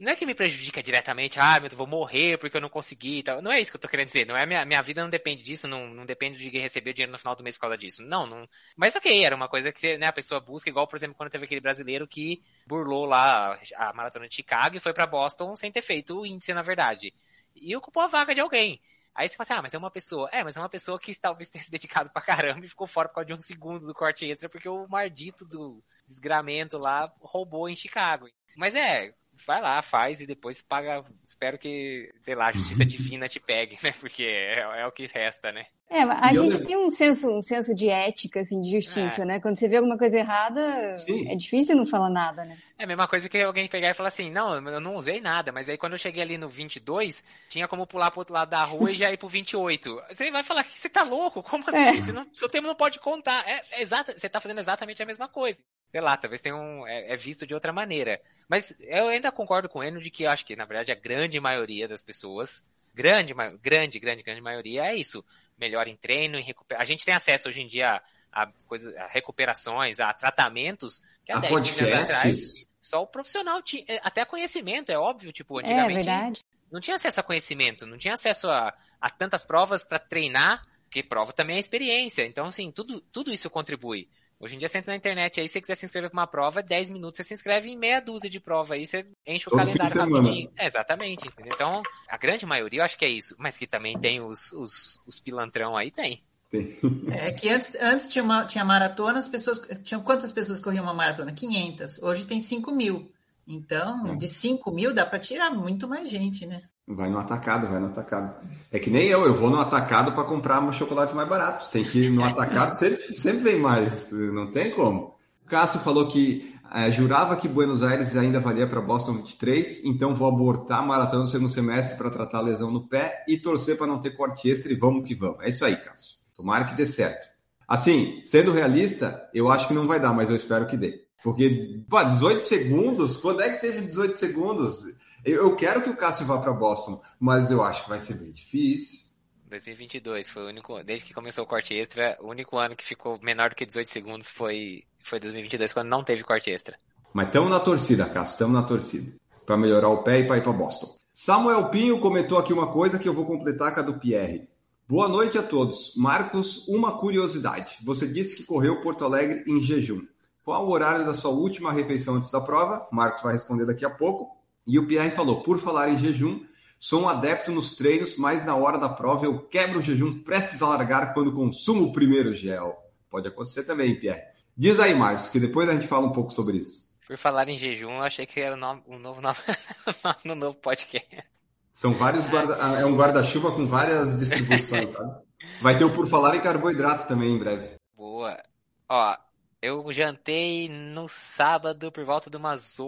não é que me prejudica diretamente, ah, eu vou morrer porque eu não consegui e tal. Não é isso que eu tô querendo dizer. Não é minha, minha vida não depende disso, não, não depende de receber dinheiro no final do mês por causa disso. Não, não. Mas ok, era uma coisa que né, a pessoa busca, igual, por exemplo, quando teve aquele brasileiro que burlou lá a maratona de Chicago e foi para Boston sem ter feito o índice, na verdade. E ocupou a vaga de alguém. Aí você fala assim, ah, mas é uma pessoa. É, mas é uma pessoa que talvez tenha se dedicado pra caramba e ficou fora por causa de um segundo do corte extra, porque o mardito do desgramento lá roubou em Chicago. Mas é, vai lá, faz e depois paga. Espero que, sei lá, a justiça divina te pegue, né? *laughs* Porque é, é o que resta, né? É, a e gente eu... tem um senso, um senso de ética, assim, de justiça, é. né? Quando você vê alguma coisa errada, Sim. é difícil não falar nada, né? É a mesma coisa que alguém pegar e falar assim, não, eu não usei nada, mas aí quando eu cheguei ali no 22, tinha como pular pro outro lado da rua e já ir pro 28. *laughs* Você vai falar que você tá louco? Como assim? É. Você não, seu tempo não pode contar. É, é exato, você tá fazendo exatamente a mesma coisa. Sei lá, talvez tenha um, é, é, visto de outra maneira. Mas eu ainda concordo com ele de que eu acho que, na verdade, a grande maioria das pessoas, grande, grande, grande, grande maioria é isso. Melhor em treino, em recuperação. A gente tem acesso hoje em dia a, coisa, a recuperações, a tratamentos que há a 10 anos atrás só o profissional tinha, é, até conhecimento, é óbvio, tipo, é antigamente é, verdade. não tinha acesso a conhecimento, não tinha acesso a, a tantas provas para treinar, porque prova também é experiência. Então, assim, tudo, tudo isso contribui. Hoje em dia você entra na internet aí, se você quiser se inscrever para uma prova, 10 minutos você se inscreve em meia dúzia de prova aí, você enche o Todo calendário rapidinho. É, exatamente, entendeu? Então, a grande maioria eu acho que é isso. Mas que também tem os, os, os pilantrão aí, tem. *laughs* É que antes, antes tinha, uma, tinha maratona, as pessoas. Tinham quantas pessoas corriam uma maratona? 500. Hoje tem 5 mil. Então, é. de 5 mil dá para tirar muito mais gente, né? Vai no atacado, vai no atacado. É que nem eu, eu vou no atacado para comprar um chocolate mais barato. Tem que ir no atacado, sempre, sempre vem mais. Não tem como. O Cássio falou que é, jurava que Buenos Aires ainda valia para Boston 23, então vou abortar a maratona no segundo semestre para tratar a lesão no pé e torcer para não ter corte extra e vamos que vamos. É isso aí, Cássio. Tomara que dê certo. Assim, sendo realista, eu acho que não vai dar, mas eu espero que dê. Porque, pô, 18 segundos? Quando é que teve 18 segundos? Eu quero que o Cássio vá para Boston, mas eu acho que vai ser bem difícil. 2022 foi o único, desde que começou o corte extra, o único ano que ficou menor do que 18 segundos foi, foi 2022, quando não teve corte extra. Mas estamos na torcida, Cássio, estamos na torcida. Para melhorar o pé e para ir para Boston. Samuel Pinho comentou aqui uma coisa que eu vou completar com a do Pierre. Boa noite a todos. Marcos, uma curiosidade. Você disse que correu Porto Alegre em jejum. Qual o horário da sua última refeição antes da prova? Marcos vai responder daqui a pouco. E o Pierre falou: por falar em jejum, sou um adepto nos treinos, mas na hora da prova eu quebro o jejum prestes a largar quando consumo o primeiro gel. Pode acontecer também, Pierre. Diz aí, Marcos, que depois a gente fala um pouco sobre isso. Por falar em jejum, eu achei que era o novo nome *laughs* no novo podcast. São vários guarda... É um guarda-chuva com várias distribuições, *laughs* sabe? Vai ter o por falar em carboidrato também em breve. Boa. Ó, eu jantei no sábado por volta de umas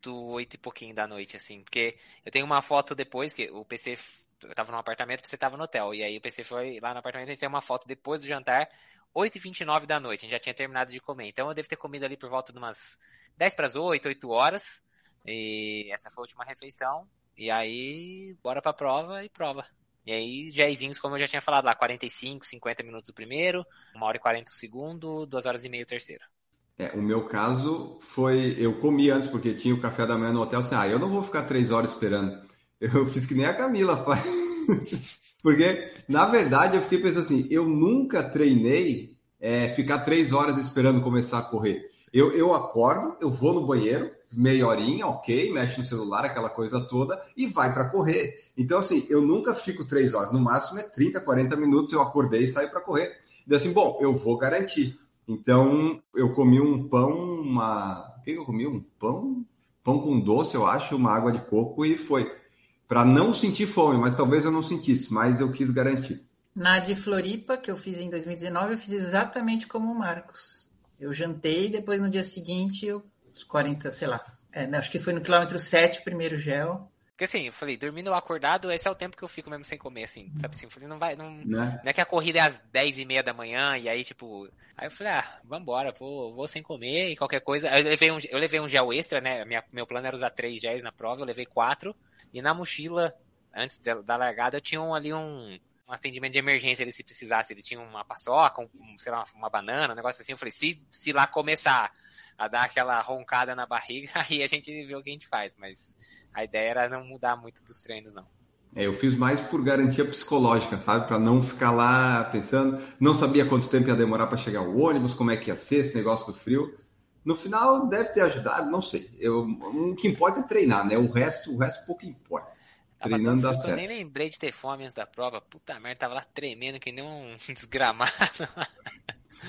oito, oito e pouquinho da noite, assim. Porque eu tenho uma foto depois, que o PC. Eu tava no apartamento, PC tava no hotel. E aí o PC foi lá no apartamento e tem uma foto depois do jantar, 8h29 da noite. A gente já tinha terminado de comer. Então eu devo ter comido ali por volta de umas 10 para as 8, 8 horas. E essa foi a última refeição. E aí, bora pra prova e prova. E aí, jazinhos, como eu já tinha falado lá, 45, 50 minutos o primeiro, 1 hora e 40 o segundo, 2 horas e meia o terceiro. É, o meu caso foi, eu comi antes porque tinha o café da manhã no hotel, assim, ah, eu não vou ficar três horas esperando. *laughs* Eu fiz que nem a Camila faz. *laughs* porque, na verdade, eu fiquei pensando assim, eu nunca treinei é, ficar três horas esperando começar a correr. Eu, eu acordo, eu vou no banheiro, meia horinha, ok, mexe no celular, aquela coisa toda, e vai para correr. Então, assim, eu nunca fico três horas, no máximo é 30, 40 minutos, eu acordei e saí para correr. E assim, bom, eu vou garantir. Então, eu comi um pão, uma. O que eu comi? Um pão? Pão com doce, eu acho, uma água de coco e foi. Para não sentir fome, mas talvez eu não sentisse, mas eu quis garantir. Na de Floripa, que eu fiz em 2019, eu fiz exatamente como o Marcos. Eu jantei, depois no dia seguinte eu uns 40, sei lá. É, acho que foi no quilômetro 7 o primeiro gel. Porque assim, eu falei, dormindo acordado, esse é o tempo que eu fico mesmo sem comer, assim, sabe assim? Eu falei, não vai, não, né? não é que a corrida é às 10 e meia da manhã, e aí, tipo. Aí eu falei, ah, vambora, vou, vou sem comer e qualquer coisa. Eu levei um, eu levei um gel extra, né? Minha, meu plano era usar três géis na prova, eu levei quatro. E na mochila, antes da largada, eu tinha um, ali um, um atendimento de emergência ele se precisasse. Ele tinha uma paçoca, um, sei lá, uma banana, um negócio assim. Eu falei, se, se lá começar a dar aquela roncada na barriga, *laughs* aí a gente vê o que a gente faz. Mas a ideia era não mudar muito dos treinos, não. É, eu fiz mais por garantia psicológica, sabe? Para não ficar lá pensando. Não sabia quanto tempo ia demorar para chegar o ônibus, como é que ia ser esse negócio do frio. No final deve ter ajudado, não sei. Eu, o que importa é treinar, né? O resto, o resto pouco importa. Treinando dá certo. Eu nem lembrei de ter fome antes da prova. Puta merda, tava lá tremendo que nem um *laughs* desgramado.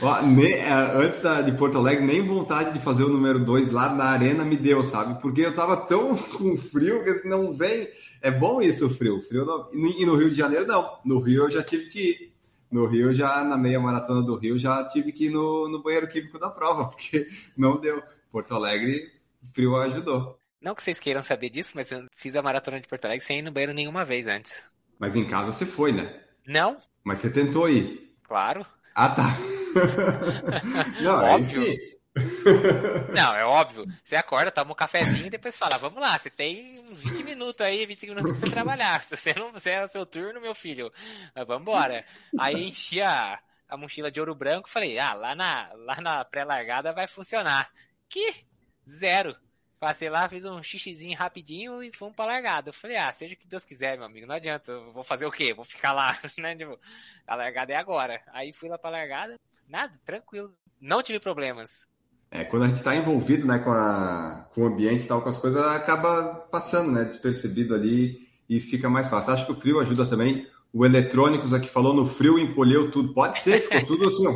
Ó, nem, é, antes da, de Porto Alegre, nem vontade de fazer o número 2 lá na arena me deu, sabe? Porque eu tava tão *laughs* com frio que assim, não vem. É bom isso, o frio. Frio não... E no Rio de Janeiro, não. No Rio eu já tive que ir. No Rio, já na meia maratona do Rio, já tive que ir no, no banheiro químico da prova, *laughs* porque não deu. Porto Alegre, frio ajudou. Não que vocês queiram saber disso, mas eu fiz a maratona de Porto Alegre sem ir no banheiro nenhuma vez antes. Mas em casa você foi, né? Não. Mas você tentou ir? Claro. Ah, tá. *laughs* Não, aí sim. Não, é óbvio. Você acorda, toma um cafezinho e depois fala, vamos lá, você tem uns 20 minutos aí, 25 minutos pra você trabalhar. Se *laughs* você não você é o seu turno, meu filho, mas vambora. Aí enchi a, a mochila de ouro branco falei, ah, lá na, lá na pré-largada vai funcionar. Que? Zero. Passei lá, fiz um xixizinho rapidinho e fomos pra largada. Eu falei, ah, seja o que Deus quiser, meu amigo, não adianta, eu vou fazer o quê? Vou ficar lá, *laughs* né? Tipo, a largada é agora. Aí fui lá pra largada, nada, tranquilo. Não tive problemas. É, quando a gente está envolvido né, com, a, com o ambiente e tal, com as coisas, acaba passando né, despercebido ali e fica mais fácil. Acho que o frio ajuda também. O Eletrônicos aqui falou no frio, encolheu tudo. Pode ser, ficou tudo assim, ó,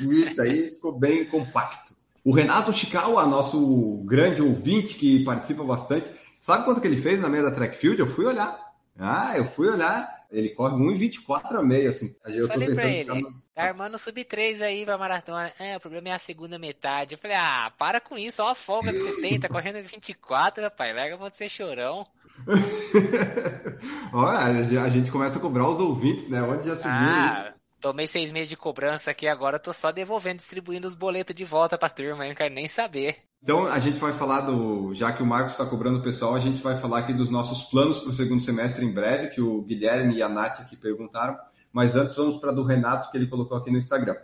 *laughs* e daí ficou bem compacto. O Renato Chikawa, nosso grande ouvinte que participa bastante, sabe quanto que ele fez na meia da track field? Eu fui olhar. Ah, eu fui olhar. Ele corre 1,24 a meio, assim. Eu falei tô pra ele, nos... tá armando sub 3 aí pra maratona. É, o problema é a segunda metade. Eu falei, ah, para com isso, ó a folga que você *laughs* tem, tá correndo 24, rapaz, larga pra ser chorão. *laughs* Olha, a gente começa a cobrar os ouvintes, né? Onde já se ah, viu isso? Tomei seis meses de cobrança aqui agora, tô só devolvendo, distribuindo os boletos de volta pra turma, eu não quero nem saber. Então, a gente vai falar do. Já que o Marcos está cobrando o pessoal, a gente vai falar aqui dos nossos planos para o segundo semestre em breve, que o Guilherme e a Nath aqui perguntaram. Mas antes, vamos para do Renato, que ele colocou aqui no Instagram.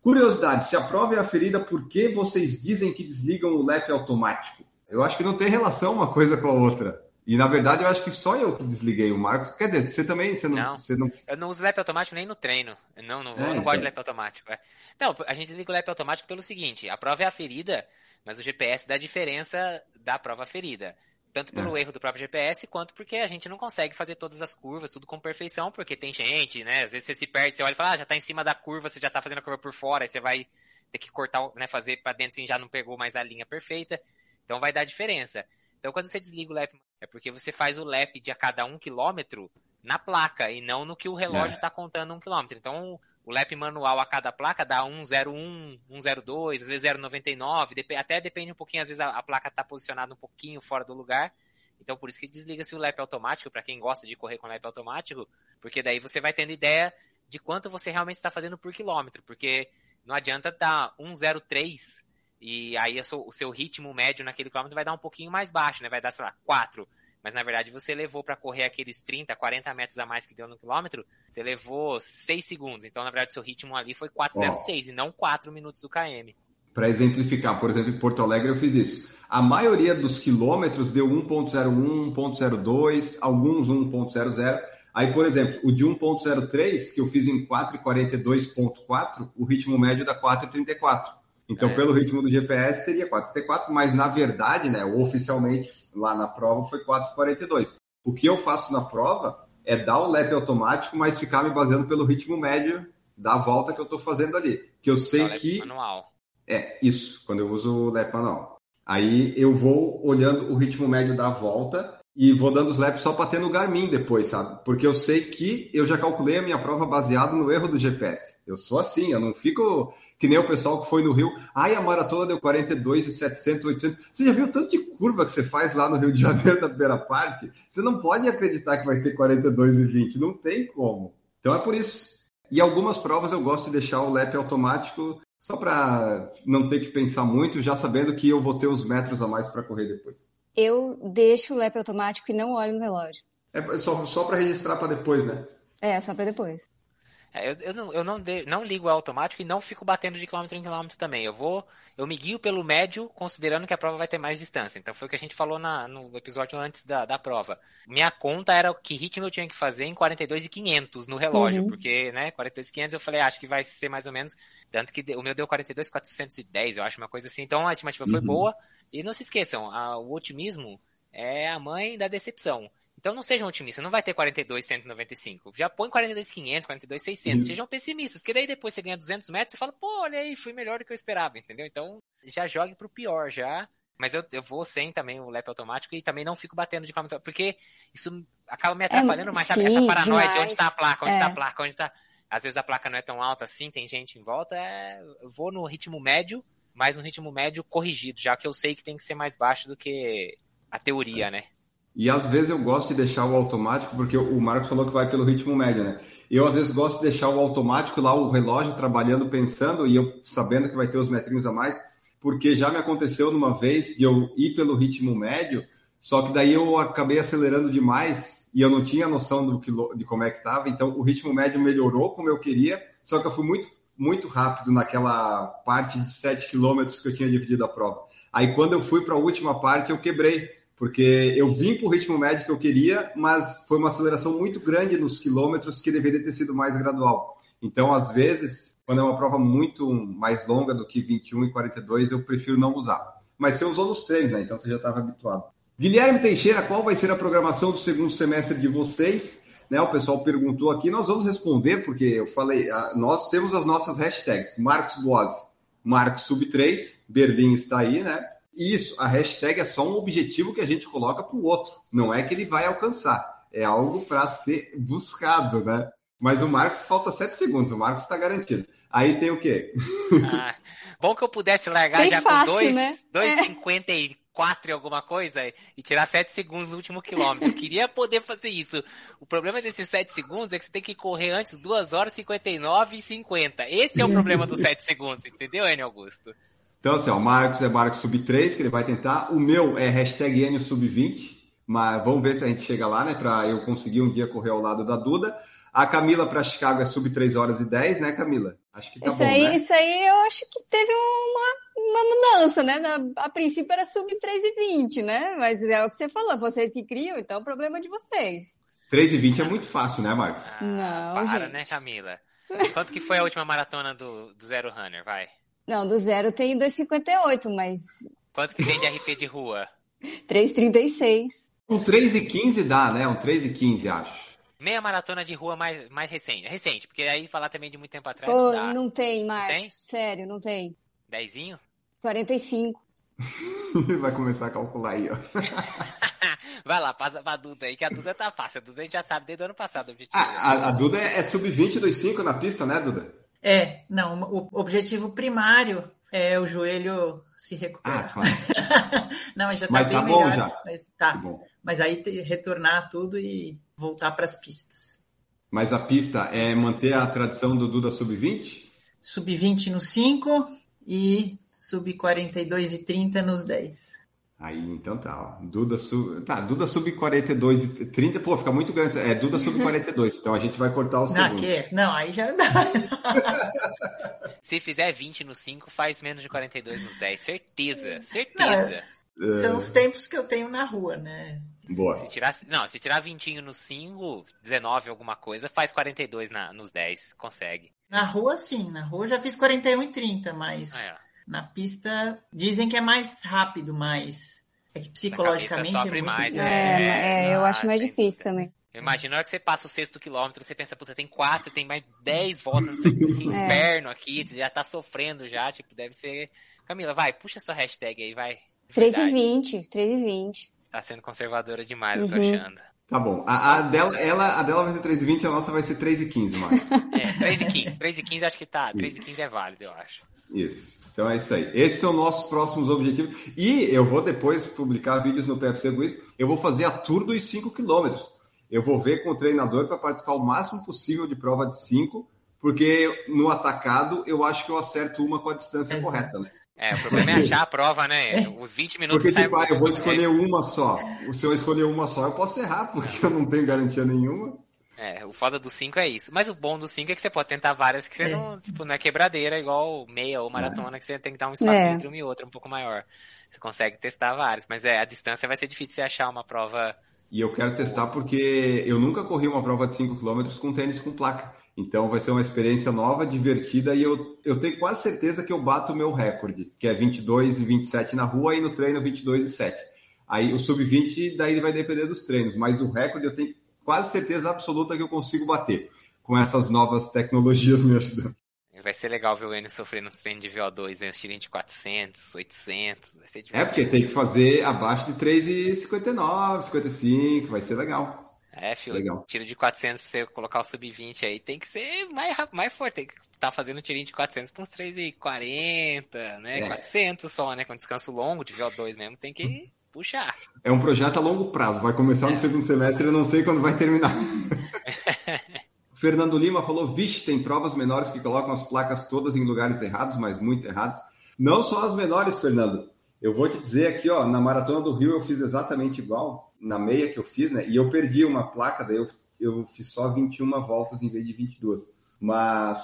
Curiosidade: se a prova é aferida, por que vocês dizem que desligam o LEP automático? Eu acho que não tem relação uma coisa com a outra. E na verdade eu acho que só eu que desliguei o Marcos. Quer dizer, você também você não, não, você não... Eu não uso LEP automático nem no treino. Eu não, não, é, eu não então... gosto de LEP automático. É. Não, a gente desliga o LEP automático pelo seguinte: a prova é aferida, mas o GPS dá diferença da prova aferida. Tanto pelo é. erro do próprio GPS, quanto porque a gente não consegue fazer todas as curvas, tudo com perfeição, porque tem gente, né? Às vezes você se perde, você olha e fala, ah, já tá em cima da curva, você já tá fazendo a curva por fora, aí você vai ter que cortar, né, fazer para dentro, assim, já não pegou mais a linha perfeita. Então vai dar diferença. Então, quando você desliga o lap, é porque você faz o lap de a cada um quilômetro na placa e não no que o relógio está é. contando um quilômetro. Então, o lap manual a cada placa dá 101, 102, às vezes 099, até depende um pouquinho, às vezes a, a placa está posicionada um pouquinho fora do lugar. Então, por isso que desliga-se o lap automático, para quem gosta de correr com lap automático, porque daí você vai tendo ideia de quanto você realmente está fazendo por quilômetro, porque não adianta dar 103 e aí o seu ritmo médio naquele quilômetro vai dar um pouquinho mais baixo, né? Vai dar, sei lá, 4. Mas na verdade você levou para correr aqueles 30, 40 metros a mais que deu no quilômetro, você levou 6 segundos. Então, na verdade, seu ritmo ali foi 4,06 oh. e não 4 minutos do KM. Para exemplificar, por exemplo, em Porto Alegre eu fiz isso. A maioria dos quilômetros deu 1.01, 1.02, alguns 1.00. Aí, por exemplo, o de 1.03, que eu fiz em 4,42.4, o ritmo médio dá 4,34. Então, é. pelo ritmo do GPS, seria 4,34, mas na verdade, né, oficialmente, lá na prova foi 4,42. O que eu faço na prova é dar o lap automático, mas ficar me baseando pelo ritmo médio da volta que eu estou fazendo ali. Que eu sei é que. Manual. É, isso, quando eu uso o lap manual. Aí eu vou olhando o ritmo médio da volta e vou dando os laps só para ter no Garmin depois, sabe? Porque eu sei que eu já calculei a minha prova baseado no erro do GPS. Eu sou assim, eu não fico que nem o pessoal que foi no Rio. Ai, a maratona deu 42 e 700, 800. Você já viu o tanto de curva que você faz lá no Rio de Janeiro, *laughs* na primeira parte? Você não pode acreditar que vai ter 42 e 20. Não tem como. Então é por isso. E algumas provas eu gosto de deixar o lap automático só para não ter que pensar muito, já sabendo que eu vou ter os metros a mais para correr depois. Eu deixo o lap automático e não olho no relógio. É só, só para registrar para depois, né? É, só para depois. É, eu, eu, não, eu não, de, não ligo o automático e não fico batendo de quilômetro em quilômetro também. Eu vou, eu me guio pelo médio, considerando que a prova vai ter mais distância. Então foi o que a gente falou na, no episódio antes da, da prova. Minha conta era o que ritmo eu tinha que fazer em 42 e 500 no relógio, uhum. porque, né, 42 e 500 eu falei, ah, acho que vai ser mais ou menos, tanto que o meu deu 42 410, eu acho uma coisa assim. Então a estimativa uhum. foi boa. E não se esqueçam, a, o otimismo é a mãe da decepção. Então não sejam otimistas, não vai ter 42,195. Já põe 42,500, 42,600. Sejam pessimistas, porque daí depois você ganha 200 metros, você fala, pô, olha aí, fui melhor do que eu esperava, entendeu? Então já jogue pro pior já. Mas eu, eu vou sem também o lap automático e também não fico batendo de quilômetro, porque isso acaba me atrapalhando é, mais, sabe? Essa paranoia demais. de onde tá a placa, onde é. tá a placa, onde tá. Às vezes a placa não é tão alta assim, tem gente em volta. É... Eu vou no ritmo médio, mas no ritmo médio corrigido, já que eu sei que tem que ser mais baixo do que a teoria, né? E às vezes eu gosto de deixar o automático, porque o Marcos falou que vai pelo ritmo médio, né? Eu às vezes gosto de deixar o automático lá, o relógio trabalhando, pensando, e eu sabendo que vai ter os metrinhos a mais. porque já me aconteceu numa vez de eu ir pelo ritmo médio, só que daí eu acabei acelerando demais e eu não tinha noção do que, de como é que estava, então o ritmo médio melhorou como eu queria, só que eu fui muito, muito rápido naquela parte de 7 quilômetros que eu tinha dividido a prova. Aí quando eu fui para a última parte, eu quebrei, porque eu vim para o ritmo médio que eu queria, mas foi uma aceleração muito grande nos quilômetros que deveria ter sido mais gradual. Então, às vezes, quando é uma prova muito mais longa do que 21 e 42, eu prefiro não usar. Mas você usou nos treinos, né? Então você já estava habituado. Guilherme Teixeira, qual vai ser a programação do segundo semestre de vocês? Né, o pessoal perguntou aqui, nós vamos responder, porque eu falei, nós temos as nossas hashtags. Marcos Boas, Marcos Sub 3, Berlim está aí, né? Isso, a hashtag é só um objetivo que a gente coloca para o outro. Não é que ele vai alcançar. É algo para ser buscado, né? Mas o Marcos falta 7 segundos, o Marcos está garantido. Aí tem o quê? Ah, bom que eu pudesse largar Bem já fácil, com 2,54 né? é. E alguma coisa e tirar 7 segundos no último quilômetro. Eu queria poder fazer isso. O problema desses 7 segundos é que você tem que correr antes 2 horas 59 e 50. Esse é o problema dos 7 segundos, entendeu, Enio Augusto? Então, assim, o Marcos é Marcos Sub 3, que ele vai tentar. O meu é hashtag Enio Sub 20. Mas vamos ver se a gente chega lá, né? Para eu conseguir um dia correr ao lado da Duda. A Camila para Chicago é sub 3 horas e 10, né, Camila? Acho que tá isso bom, aí, né? Isso aí eu acho que teve uma, uma mudança, né? A princípio era sub 3 e 20, né? Mas é o que você falou, vocês que criam, então é o problema de vocês. 3 e 20 é muito fácil, né, Marcos? Ah, Não, para, gente. né, Camila? *laughs* Quanto que foi a última maratona do, do Zero Runner, vai? Não, do Zero tem 2,58, mas... Quanto que tem de RP de rua? *laughs* 3,36. Um 3 e 15 dá, né? Um 3 e 15, acho. Meia maratona de rua mais, mais recente. É recente, porque aí falar também de muito tempo atrás. Oh, não, não, tem, Marcos. Não tem? Sério, não tem. Dezinho? 45. *laughs* Vai começar a calcular aí, ó. *laughs* Vai lá, passa pra Duda aí, que a Duda tá fácil. A Duda a gente já sabe desde o ano passado o objetivo. Ah, a, a, Duda é, é sub-20 dos 5 na pista, né, Duda? É, não, o objetivo primário é o joelho se recuperar. Ah, claro. *laughs* não, mas já tá mas bem tá melhor. Já. Mas tá. Mas aí retornar tudo e voltar para as pistas. Mas a pista é manter a tradição do Duda Sub-20? Sub-20 no 5 e Sub-42 e 30 nos 10. Aí, então tá, ó. Duda sub. Tá, Duda sub 42 e 30, pô, fica muito grande. É Duda sub 42, então a gente vai cortar o segundo. Que? Não, aí já dá. *laughs* Se fizer 20 no 5, faz menos de 42 nos 10. Certeza, certeza. Não, são os tempos que eu tenho na rua, né? Boa. Se tirar, não, se tirar 20 no 5, 19 alguma coisa, faz 42 na, nos 10, consegue. Na rua, sim. Na rua já fiz 41 e 30, mas ah, é. na pista dizem que é mais rápido, mas é que psicologicamente é muito mais, é, é, é, eu acho mais difícil também. Imagina na hora que você passa o sexto quilômetro, você pensa, puta, tem quatro, tem mais dez voltas *laughs* esse é. inferno aqui, já tá sofrendo já, tipo, deve ser. Camila, vai, puxa sua hashtag aí, vai. 3 e 20, 3 e 20. Tá sendo conservadora demais, uhum. eu tô uhum. achando. Tá bom. A, a, dela, ela, a dela vai ser 3,20, a nossa vai ser 3,15, Marcos. *laughs* É, 3,15. 3,15 acho que tá. 3,15 é válido, eu acho. Isso. Então é isso aí. Esses são nossos próximos objetivos. E eu vou depois publicar vídeos no PFC Guiz. Eu vou fazer a tour dos 5 quilômetros. Eu vou ver com o treinador para participar o máximo possível de prova de 5, porque no atacado eu acho que eu acerto uma com a distância Exato. correta. Né? É, o problema é achar a prova, né? Os 20 minutos. Porque, tipo, ah, eu vou escolher uma só. Se eu escolher uma só, eu posso errar, porque eu não tenho garantia nenhuma. É, o foda do 5 é isso. Mas o bom do 5 é que você pode tentar várias que você é. não, tipo, não é quebradeira, igual meia ou maratona, é. que você tem que dar um espaço é. entre uma e outra um pouco maior. Você consegue testar várias. Mas é, a distância vai ser difícil você achar uma prova. E eu quero testar porque eu nunca corri uma prova de 5 km com tênis com placa. Então vai ser uma experiência nova, divertida e eu, eu tenho quase certeza que eu bato o meu recorde, que é 22 e 27 na rua e no treino 22 e 7. Aí o sub-20 daí vai depender dos treinos, mas o recorde eu tenho quase certeza absoluta que eu consigo bater com essas novas tecnologias me ajudando. Vai ser legal ver o Enio sofrer nos treinos de VO2, né? Os tirinhos de 400, 800, vai ser É, porque tem que fazer abaixo de 3,59, 55, vai ser legal. É, filho, Legal. tiro de 400 pra você colocar o sub-20 aí tem que ser mais, mais forte, tem que estar tá fazendo um tirinho de 400 pra uns 3,40, né? É. 400 só, né? Com descanso longo, de VO2 mesmo, tem que *laughs* puxar. É um projeto a longo prazo, vai começar é. no segundo semestre, eu não sei quando vai terminar. *laughs* Fernando Lima falou, vixe, tem provas menores que colocam as placas todas em lugares errados, mas muito errados. Não só as menores, Fernando. Eu vou te dizer aqui, ó, na Maratona do Rio eu fiz exatamente igual, na meia que eu fiz, né? E eu perdi uma placa, daí eu, eu fiz só 21 voltas em vez de 22. Mas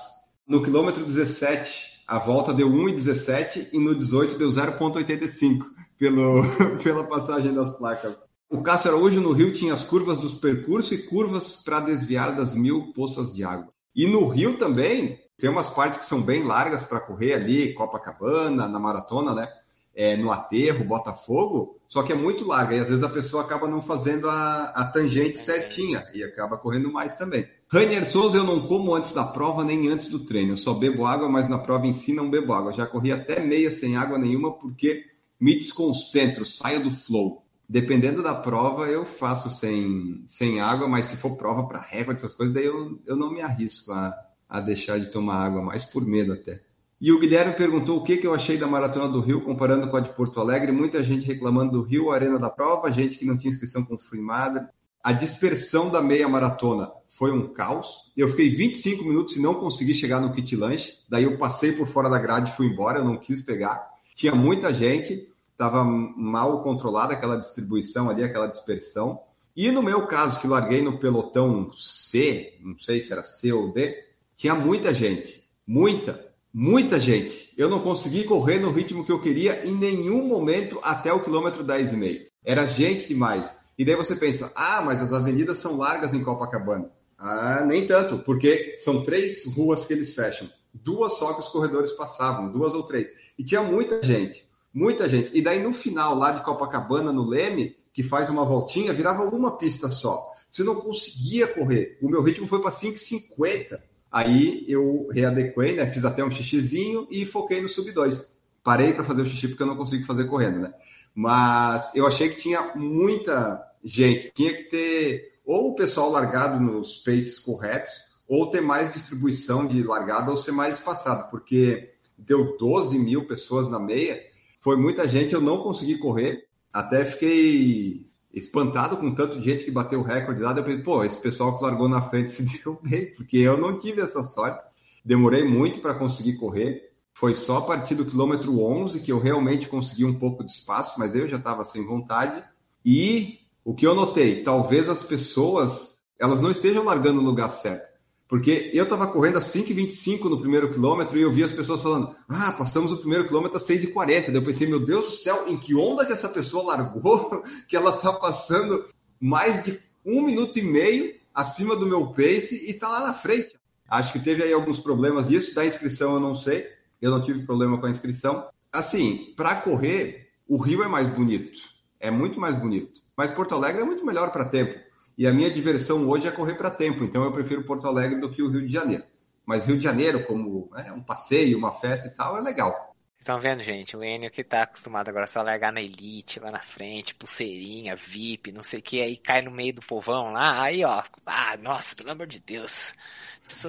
no quilômetro 17, a volta deu 1,17 e no 18 deu 0,85 *laughs* pelo, *laughs* pela passagem das placas. O Cássio Araújo no Rio tinha as curvas dos percursos e curvas para desviar das mil poças de água. E no Rio também tem umas partes que são bem largas para correr ali, Copacabana, na maratona, né? É, no aterro, Botafogo, só que é muito larga e às vezes a pessoa acaba não fazendo a, a tangente certinha e acaba correndo mais também. Rainer Souza, eu não como antes da prova nem antes do treino. Eu só bebo água, mas na prova em si não bebo água. Já corri até meia sem água nenhuma porque me desconcentro, saio do flow. Dependendo da prova, eu faço sem, sem água, mas se for prova para recorde, essas coisas, daí eu, eu não me arrisco a, a deixar de tomar água, mais por medo até. E o Guilherme perguntou o que, que eu achei da Maratona do Rio, comparando com a de Porto Alegre. Muita gente reclamando do Rio, arena da prova, gente que não tinha inscrição Madre. A dispersão da meia maratona foi um caos. Eu fiquei 25 minutos e não consegui chegar no kit lanche. Daí eu passei por fora da grade e fui embora, eu não quis pegar. Tinha muita gente estava mal controlada aquela distribuição ali, aquela dispersão. E no meu caso, que larguei no pelotão C, não sei se era C ou D, tinha muita gente, muita, muita gente. Eu não consegui correr no ritmo que eu queria em nenhum momento até o quilômetro 10,5. Era gente demais. E daí você pensa, ah, mas as avenidas são largas em Copacabana. Ah, nem tanto, porque são três ruas que eles fecham. Duas só que os corredores passavam, duas ou três. E tinha muita gente. Muita gente. E daí no final lá de Copacabana, no Leme, que faz uma voltinha, virava uma pista só. Você não conseguia correr. O meu ritmo foi para 5,50. Aí eu readequei, né? Fiz até um xixizinho e foquei no sub 2. Parei para fazer o xixi porque eu não consigo fazer correndo, né? Mas eu achei que tinha muita gente. Tinha que ter ou o pessoal largado nos paces corretos, ou ter mais distribuição de largada, ou ser mais espaçado, porque deu 12 mil pessoas na meia foi muita gente, eu não consegui correr. Até fiquei espantado com tanto de gente que bateu o recorde lá. Eu pensei, pô, esse pessoal que largou na frente se *laughs* deu bem, porque eu não tive essa sorte. Demorei muito para conseguir correr. Foi só a partir do quilômetro 11 que eu realmente consegui um pouco de espaço, mas eu já estava sem vontade. E o que eu notei, talvez as pessoas elas não estejam largando no lugar certo. Porque eu estava correndo a 5,25 no primeiro quilômetro e eu vi as pessoas falando: Ah, passamos o primeiro quilômetro a 6,40. Daí eu pensei: Meu Deus do céu, em que onda que essa pessoa largou? *laughs* Que ela está passando mais de um minuto e meio acima do meu pace e está lá na frente. Acho que teve aí alguns problemas disso. Da inscrição eu não sei. Eu não tive problema com a inscrição. Assim, para correr, o Rio é mais bonito. É muito mais bonito. Mas Porto Alegre é muito melhor para tempo. E a minha diversão hoje é correr para tempo, então eu prefiro Porto Alegre do que o Rio de Janeiro. Mas Rio de Janeiro, como né, um passeio, uma festa e tal, é legal. Estão vendo, gente? O Enio que tá acostumado agora só a largar na elite, lá na frente, pulseirinha, VIP, não sei o que, aí cai no meio do povão lá, aí ó, ah, nossa, pelo amor de Deus.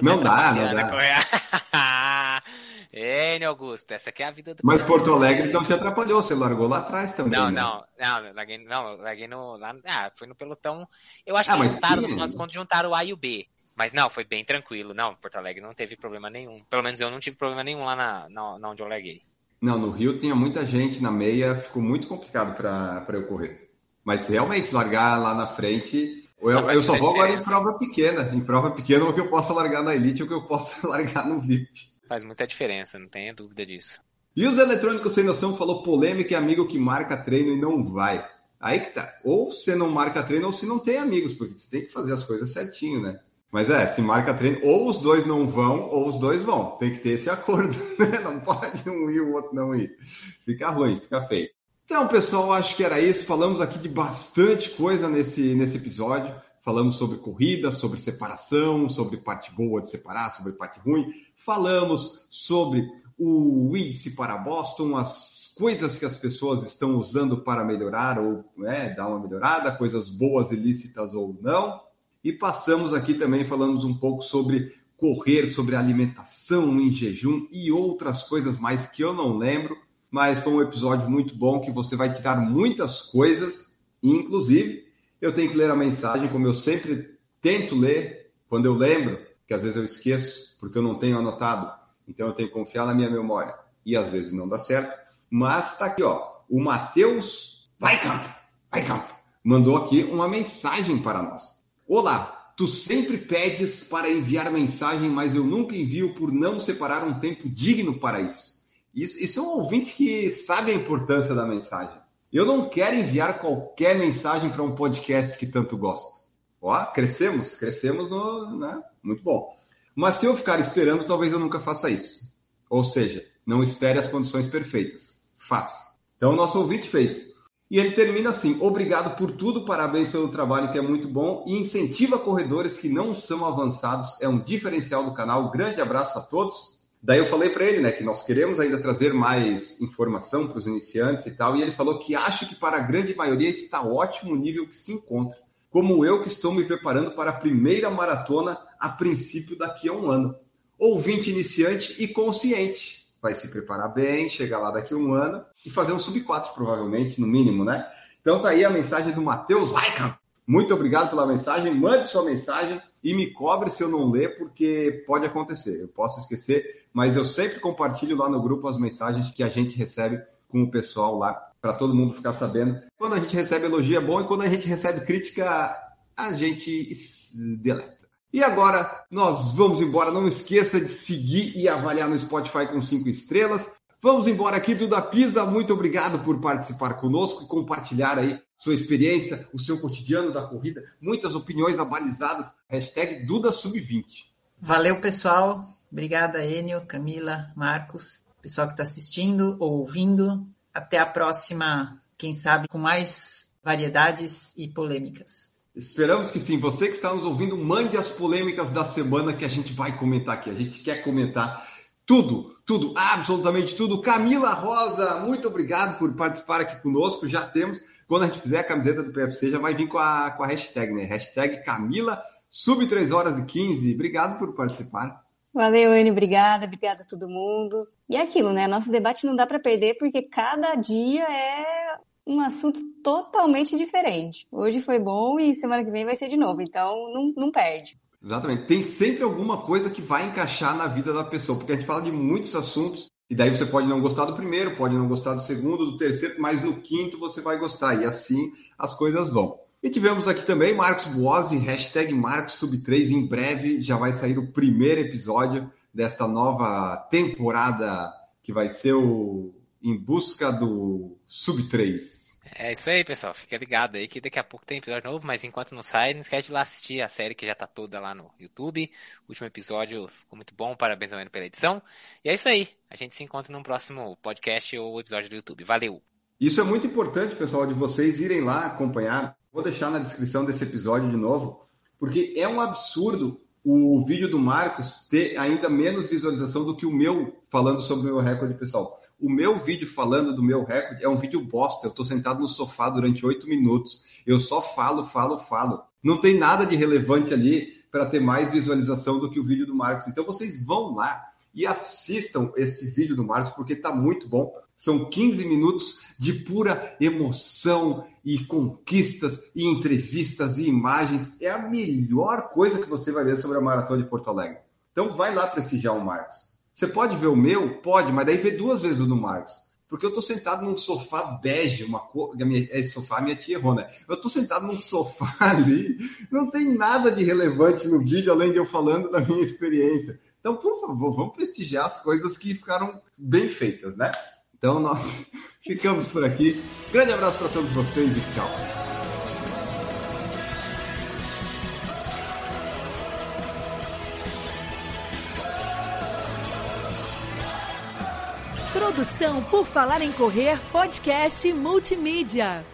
não dá, não dá. *laughs* Enio Augusto, essa aqui é a vida do Mas Porto Alegre não te atrapalhou, você largou lá atrás também. Não, né? não, não, larguei, não, larguei no. Lá, ah, foi no pelotão. Eu acho ah, que juntaram, sim, no final contas, juntaram o A e o B. Mas não, foi bem tranquilo. Não, Porto Alegre não teve problema nenhum. Pelo menos eu não tive problema nenhum lá na, na, na onde eu larguei. Não, no Rio tinha muita gente na meia, ficou muito complicado para eu correr. Mas realmente, largar lá na frente. Eu, eu só vou agora em prova pequena. Em prova pequena, o que eu possa largar na Elite ou que eu possa *laughs* largar no VIP. Faz muita diferença, não tenha dúvida disso. E os eletrônicos sem noção falou polêmica e amigo que marca treino e não vai. Aí que tá. Ou você não marca treino ou se não tem amigos, porque você tem que fazer as coisas certinho, né? Mas é, se marca treino, ou os dois não vão, ou os dois vão. Tem que ter esse acordo, *laughs* né? Não pode um ir e o outro não ir. Fica ruim, fica feio. Então, pessoal, acho que era isso. Falamos aqui de bastante coisa nesse, nesse episódio. Falamos sobre corrida, sobre separação, sobre parte boa de separar, sobre parte ruim. Falamos sobre o índice para Boston, as coisas que as pessoas estão usando para melhorar ou né, dar uma melhorada, coisas boas, ilícitas ou não. E passamos aqui também, falamos um pouco sobre correr, sobre alimentação em jejum e outras coisas mais que eu não lembro, mas foi um episódio muito bom que você vai tirar muitas coisas, inclusive eu tenho que ler a mensagem como eu sempre tento ler quando eu lembro, que às vezes eu esqueço porque eu não tenho anotado, então eu tenho que confiar na minha memória. e às vezes não dá certo. Mas tá aqui, ó. O Matheus Vai Campo, Vai Campo, mandou aqui uma mensagem para nós. Olá, tu sempre pedes para enviar mensagem, mas eu nunca envio por não separar um tempo digno para isso. Isso, isso é um ouvinte que sabe a importância da mensagem. Eu não quero enviar qualquer mensagem para um podcast que tanto gosto. Ó, crescemos, crescemos no, né? Muito bom. Mas se eu ficar esperando, talvez eu nunca faça isso. Ou seja, não espere as condições perfeitas. Faça. Então, o nosso ouvinte fez. E ele termina assim: Obrigado por tudo, parabéns pelo trabalho que é muito bom e incentiva corredores que não são avançados. É um diferencial do canal. Grande abraço a todos. Daí eu falei para ele, né, que nós queremos ainda trazer mais informação para os iniciantes e tal, e ele falou que acha que para a grande maioria está ótimo o nível que se encontra, como eu que estou me preparando para a primeira maratona a princípio daqui a um ano. Ouvinte iniciante e consciente. Vai se preparar bem, chegar lá daqui a um ano e fazer um sub 4 provavelmente, no mínimo, né? Então tá aí a mensagem do Matheus Laika. Muito obrigado pela mensagem. Mande sua mensagem e me cobre se eu não ler, porque pode acontecer. Eu posso esquecer mas eu sempre compartilho lá no grupo as mensagens que a gente recebe com o pessoal lá, para todo mundo ficar sabendo. Quando a gente recebe elogio é bom e quando a gente recebe crítica, a gente deleta. E agora nós vamos embora. Não esqueça de seguir e avaliar no Spotify com cinco estrelas. Vamos embora aqui, Duda Pisa. Muito obrigado por participar conosco e compartilhar aí sua experiência, o seu cotidiano da corrida, muitas opiniões abalizadas. Hashtag DudaSub20. Valeu, pessoal. Obrigada, Enio, Camila, Marcos, pessoal que está assistindo ou ouvindo. Até a próxima, quem sabe, com mais variedades e polêmicas. Esperamos que sim. Você que está nos ouvindo, mande as polêmicas da semana que a gente vai comentar aqui. A gente quer comentar tudo, tudo, absolutamente tudo. Camila Rosa, muito obrigado por participar aqui conosco. Já temos, quando a gente fizer a camiseta do PFC, já vai vir com a, com a hashtag, né? Hashtag Camila, sub 3 horas e 15. Obrigado por participar. Valeu, Anne, obrigada, obrigada a todo mundo. E é aquilo, né? Nosso debate não dá para perder porque cada dia é um assunto totalmente diferente. Hoje foi bom e semana que vem vai ser de novo, então não, não perde. Exatamente. Tem sempre alguma coisa que vai encaixar na vida da pessoa, porque a gente fala de muitos assuntos e daí você pode não gostar do primeiro, pode não gostar do segundo, do terceiro, mas no quinto você vai gostar. E assim as coisas vão. E tivemos aqui também Marcos Boazzi, hashtag MarcosSub3. Em breve já vai sair o primeiro episódio desta nova temporada que vai ser o Em Busca do Sub3. É isso aí, pessoal. Fica ligado aí que daqui a pouco tem episódio novo, mas enquanto não sai, não esquece de lá assistir a série que já tá toda lá no YouTube. O último episódio ficou muito bom, parabéns ao pela edição. E é isso aí. A gente se encontra num próximo podcast ou episódio do YouTube. Valeu! Isso é muito importante, pessoal, de vocês irem lá acompanhar. Vou deixar na descrição desse episódio de novo, porque é um absurdo o vídeo do Marcos ter ainda menos visualização do que o meu falando sobre o meu recorde, pessoal. O meu vídeo falando do meu recorde é um vídeo bosta. Eu estou sentado no sofá durante oito minutos. Eu só falo, falo, falo. Não tem nada de relevante ali para ter mais visualização do que o vídeo do Marcos. Então vocês vão lá e assistam esse vídeo do Marcos, porque está muito bom. São 15 minutos de pura emoção e conquistas e entrevistas e imagens. É a melhor coisa que você vai ver sobre a Maratona de Porto Alegre. Então vai lá prestigiar o Marcos. Você pode ver o meu? Pode, mas daí vê duas vezes o do Marcos. Porque eu tô sentado num sofá bege, uma cor. Esse sofá minha tia errou, né? Eu tô sentado num sofá *laughs* ali, não tem nada de relevante no vídeo, além de eu falando da minha experiência. Então, por favor, vamos prestigiar as coisas que ficaram bem feitas, né? Então nós ficamos por aqui. Grande abraço para todos vocês e tchau. Produção por Falar em Correr, podcast multimídia.